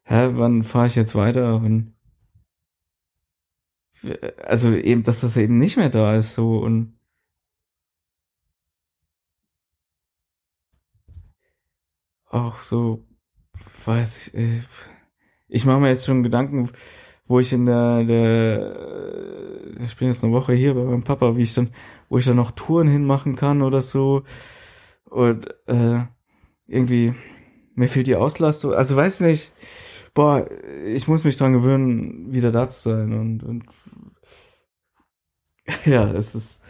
B: Hä, wann fahre ich jetzt weiter? Und also eben, dass das eben nicht mehr da ist so und auch so weiß ich, ich mache mir jetzt schon Gedanken, wo ich in der, der ich bin jetzt eine Woche hier bei meinem Papa, wie ich dann, wo ich dann noch Touren hinmachen kann oder so. Und äh, irgendwie mir fehlt die Auslastung, also weiß nicht, boah, ich muss mich dran gewöhnen, wieder da zu sein und, und ja, es ist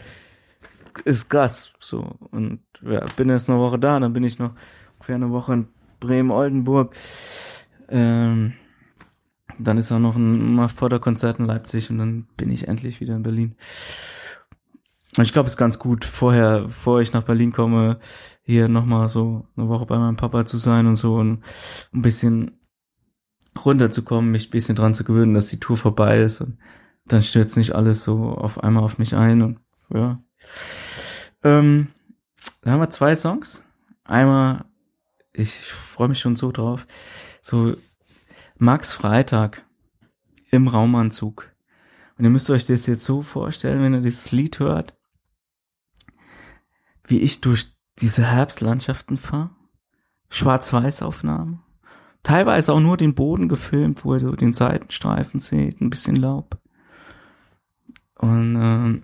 B: ist krass so. Und ja, bin jetzt eine Woche da, dann bin ich noch ungefähr eine Woche in Bremen-Oldenburg. Ähm, dann ist auch noch ein Marv Potter Konzert in Leipzig und dann bin ich endlich wieder in Berlin. Ich glaube, es ist ganz gut, vorher, bevor ich nach Berlin komme, hier nochmal so eine Woche bei meinem Papa zu sein und so und ein bisschen runterzukommen, mich ein bisschen dran zu gewöhnen, dass die Tour vorbei ist und dann stürzt nicht alles so auf einmal auf mich ein und ja. Ähm, da haben wir zwei Songs. Einmal ich freue mich schon so drauf. So Max Freitag im Raumanzug. Und ihr müsst euch das jetzt so vorstellen, wenn ihr dieses Lied hört, wie ich durch diese Herbstlandschaften fahre. Schwarz-Weiß-Aufnahmen. Teilweise auch nur den Boden gefilmt, wo ihr so den Seitenstreifen seht, ein bisschen Laub. Und ähm,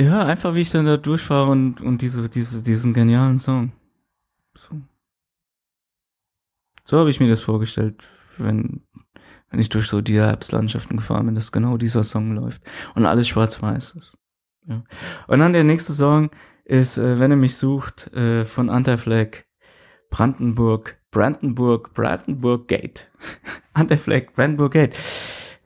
B: Ja, einfach wie ich dann da durchfahre und, und diese, diese, diesen genialen Song. So. So habe ich mir das vorgestellt, wenn, wenn ich durch so die Herbstlandschaften gefahren bin, dass genau dieser Song läuft und alles schwarz-weiß ist. Ja. Und dann der nächste Song ist, äh, wenn er mich sucht, äh, von Anti-Flag, Brandenburg, Brandenburg, Brandenburg Gate. Anti-Flag, Brandenburg Gate.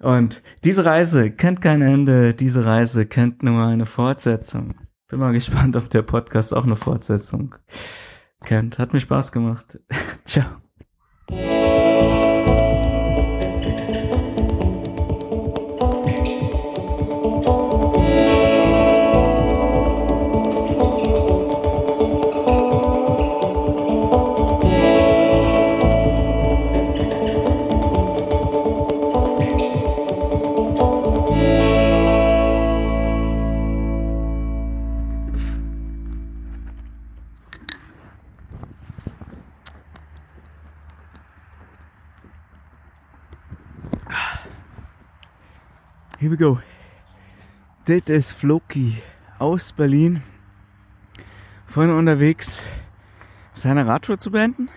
B: Und diese Reise kennt kein Ende, diese Reise kennt nur eine Fortsetzung. Bin mal gespannt, ob der Podcast auch eine Fortsetzung kennt. Hat mir Spaß gemacht. Ciao. Here we go. Das ist Floki aus Berlin. Vorhin unterwegs, seine Radtour zu beenden.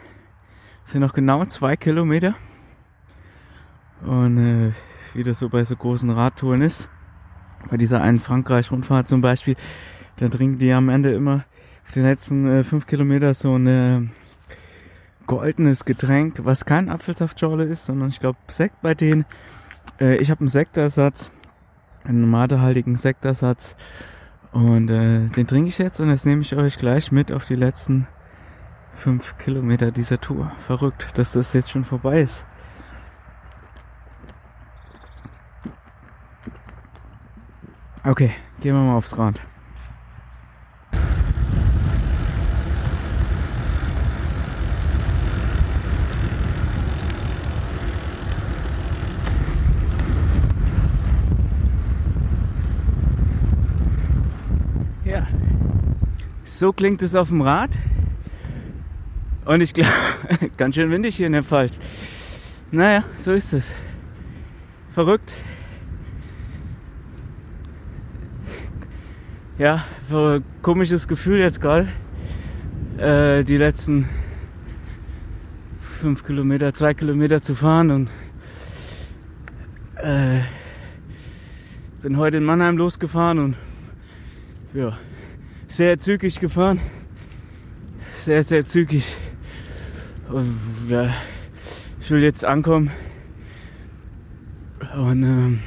B: Das sind noch genau zwei Kilometer. Und äh, wie das so bei so großen Radtouren ist, bei dieser einen Frankreich-Rundfahrt zum Beispiel, da trinken die am Ende immer auf den letzten äh, fünf Kilometer so ein äh, goldenes Getränk, was kein Apfelsaftschorle ist, sondern ich glaube Sekt bei denen. Äh, ich habe einen Sektersatz einen matehaltigen Sektersatz. Und äh, den trinke ich jetzt und jetzt nehme ich euch gleich mit auf die letzten fünf Kilometer dieser Tour. Verrückt, dass das jetzt schon vorbei ist. Okay, gehen wir mal aufs Rad. So klingt es auf dem Rad. Und ich glaube, ganz schön windig hier in der Pfalz. Naja, so ist es. Verrückt. Ja, komisches Gefühl jetzt gerade. Äh, die letzten fünf Kilometer, zwei Kilometer zu fahren und Äh, bin heute in Mannheim losgefahren und ja, sehr zügig gefahren. Sehr, sehr zügig. Und, ja, ich will jetzt ankommen und ähm,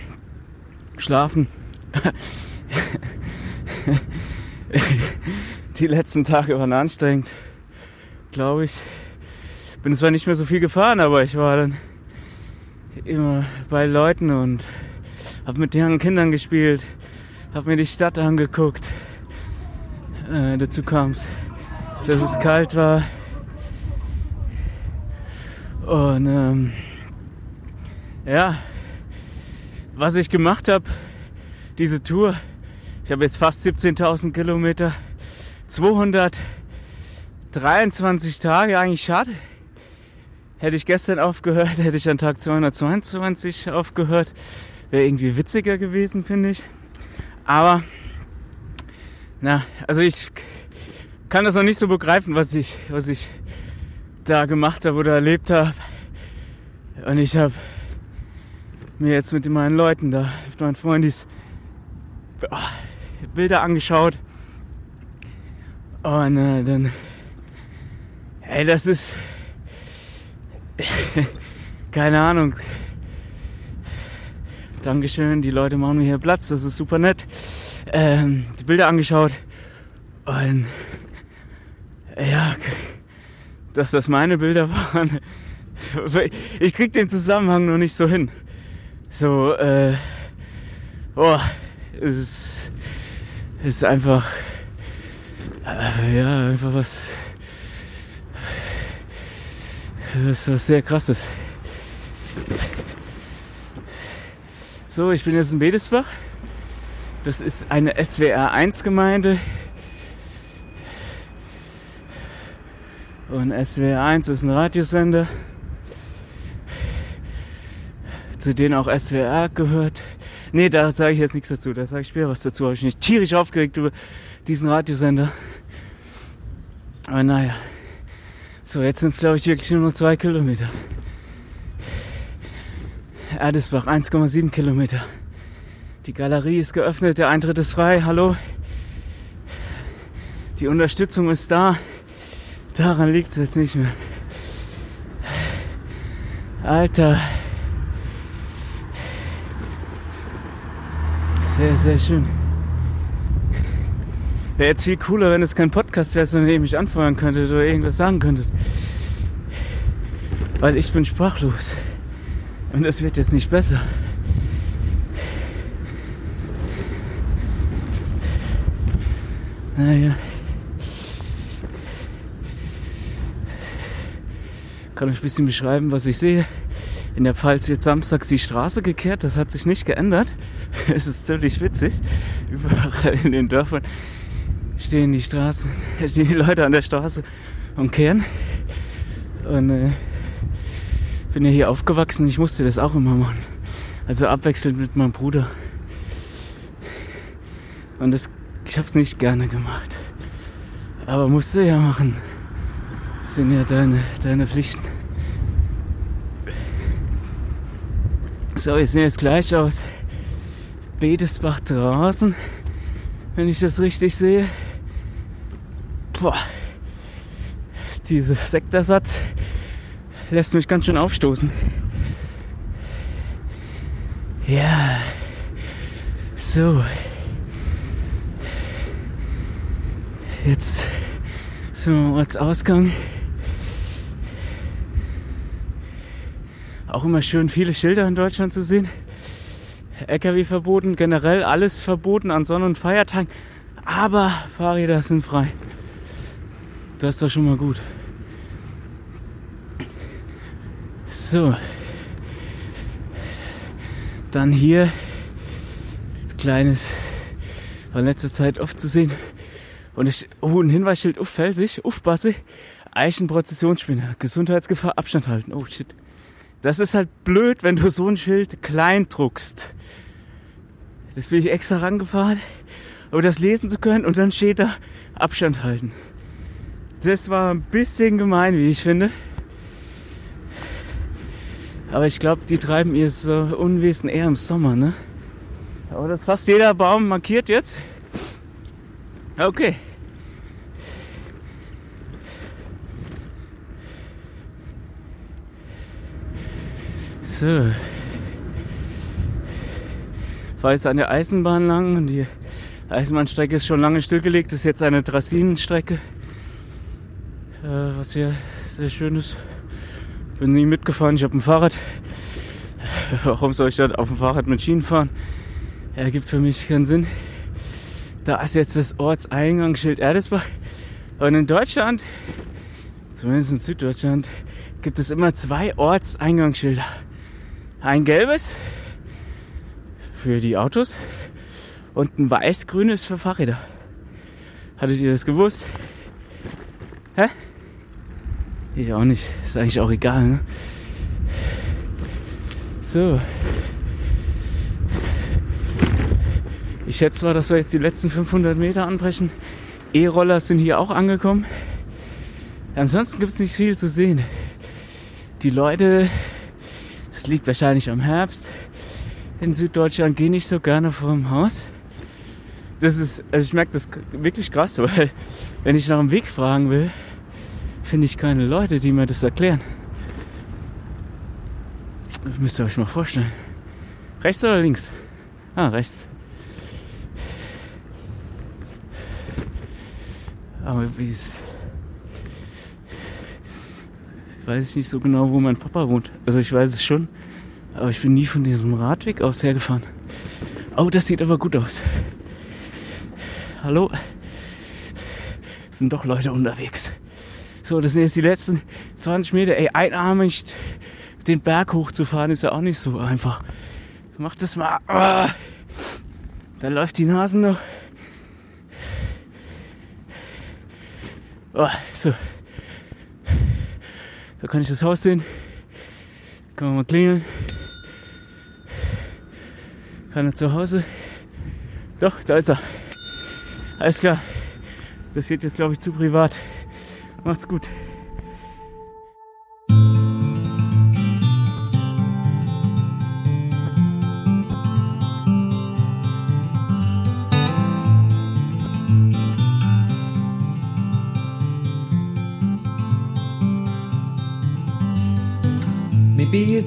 B: schlafen. Die letzten Tage waren anstrengend, glaube ich. Bin zwar nicht mehr so viel gefahren, aber ich war dann immer bei Leuten und habe mit deren Kindern gespielt, habe mir die Stadt angeguckt. Äh, dazu kam es, dass es kalt war. Und ähm, ja, was ich gemacht habe, diese Tour, ich habe jetzt fast 17.000 Kilometer, 223 Tage, eigentlich schade. Hätte ich gestern aufgehört, hätte ich an Tag 222 aufgehört. Wäre irgendwie witziger gewesen, finde ich. Aber, na, also ich kann das noch nicht so begreifen, was ich, was ich da gemacht habe oder erlebt habe. Und ich habe mir jetzt mit meinen Leuten da, mit meinen Freundis, oh, Bilder angeschaut. Und äh, dann, ey, das ist, keine Ahnung. Dankeschön, die Leute machen mir hier Platz, das ist super nett. Ähm, die Bilder angeschaut und ja, dass das meine Bilder waren. Ich krieg den Zusammenhang noch nicht so hin. So, äh, oh, es ist, es ist einfach, äh, ja, einfach was, ist was sehr krasses. So, ich bin jetzt in Bedesbach. Das ist eine SWR 1 Gemeinde. Und SWR 1 ist ein Radiosender zu denen auch SWR gehört. Nee, da sage ich jetzt nichts dazu. Da sage ich später was dazu. Habe ich mich tierisch aufgeregt über diesen Radiosender. Aber naja. So, jetzt sind es glaube ich wirklich nur noch zwei Kilometer. Erdesbach 1,7 Kilometer. Die Galerie ist geöffnet, der Eintritt ist frei. Hallo. Die Unterstützung ist da. Daran liegt es jetzt nicht mehr. Alter. Sehr, sehr schön. Wäre jetzt viel cooler, wenn es kein Podcast wäre, sondern ihr mich anfeuern könntet oder irgendwas sagen könntet. Weil ich bin sprachlos. Und es wird jetzt nicht besser. Naja. Kann euch ein bisschen beschreiben, was ich sehe. In der Pfalz wird samstags die Straße gekehrt, das hat sich nicht geändert. Es ist ziemlich witzig. Überall in den Dörfern stehen die Straßen, stehen die Leute an der Straße und kehren. Und äh, bin ja hier aufgewachsen, ich musste das auch immer machen. Also abwechselnd mit meinem Bruder. Und das, ich habe es nicht gerne gemacht. Aber musste ja machen. Das sind ja deine, deine Pflichten. So, ich sehe jetzt gleich aus. Bedesbach draußen, wenn ich das richtig sehe. Boah, dieses Sektorsatz lässt mich ganz schön aufstoßen. Ja, so. Jetzt sind wir als Ausgang. Auch immer schön viele Schilder in Deutschland zu sehen. LKW verboten, generell alles verboten an Sonn- und Feiertagen. Aber Fahrräder sind frei. Das ist doch schon mal gut. So. Dann hier kleines, war in letzter Zeit oft zu sehen. Und ich, oh, ein Hinweisschild, uff, Felsig, uff, Basse, Eichenprozessionsspinner, Gesundheitsgefahr, Abstand halten. Oh, shit. Das ist halt blöd, wenn du so ein Schild klein druckst. Das bin ich extra rangefahren, um das lesen zu können und dann steht da Abstand halten. Das war ein bisschen gemein, wie ich finde. Aber ich glaube, die treiben ihr so Unwesen eher im Sommer, ne? Aber das ist fast jeder Baum markiert jetzt. Okay. So. War jetzt an der Eisenbahn lang und die Eisenbahnstrecke ist schon lange stillgelegt. Das ist jetzt eine Drasinenstrecke. Äh, was hier sehr schön ist. Bin nie mitgefahren, ich habe ein Fahrrad. Warum soll ich dann auf dem Fahrrad mit Schienen fahren? Ergibt für mich keinen Sinn. Da ist jetzt das Ortseingangsschild Erdesbach. Und in Deutschland, zumindest in Süddeutschland, gibt es immer zwei Ortseingangsschilder. Ein gelbes für die Autos und ein weiß-grünes für Fahrräder. Hattet ihr das gewusst? Hä? Ich auch nicht. Ist eigentlich auch egal, ne? So. Ich schätze mal, dass wir jetzt die letzten 500 Meter anbrechen. E-Roller sind hier auch angekommen. Ansonsten gibt es nicht viel zu sehen. Die Leute, das liegt wahrscheinlich am Herbst, in Süddeutschland gehen nicht so gerne vorm Haus. Das ist, also ich merke das wirklich krass, weil wenn ich nach dem Weg fragen will, finde ich keine Leute, die mir das erklären. Das müsst ihr euch mal vorstellen. Rechts oder links? Ah, rechts. Aber wie es. Weiß ich nicht so genau, wo mein Papa wohnt. Also ich weiß es schon. Aber ich bin nie von diesem Radweg aus hergefahren. Oh, das sieht aber gut aus. Hallo? Sind doch Leute unterwegs. So, das sind jetzt die letzten 20 Meter. Ey, einarmig den Berg hochzufahren ist ja auch nicht so einfach. Mach das mal. Ah. Da läuft die Nase noch. Oh, so. Da kann ich das Haus sehen. Kann man mal klingeln. Keiner zu Hause. Doch, da ist er. Alles klar. Das wird jetzt, glaube ich, zu privat. Macht's gut.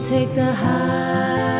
C: take the highs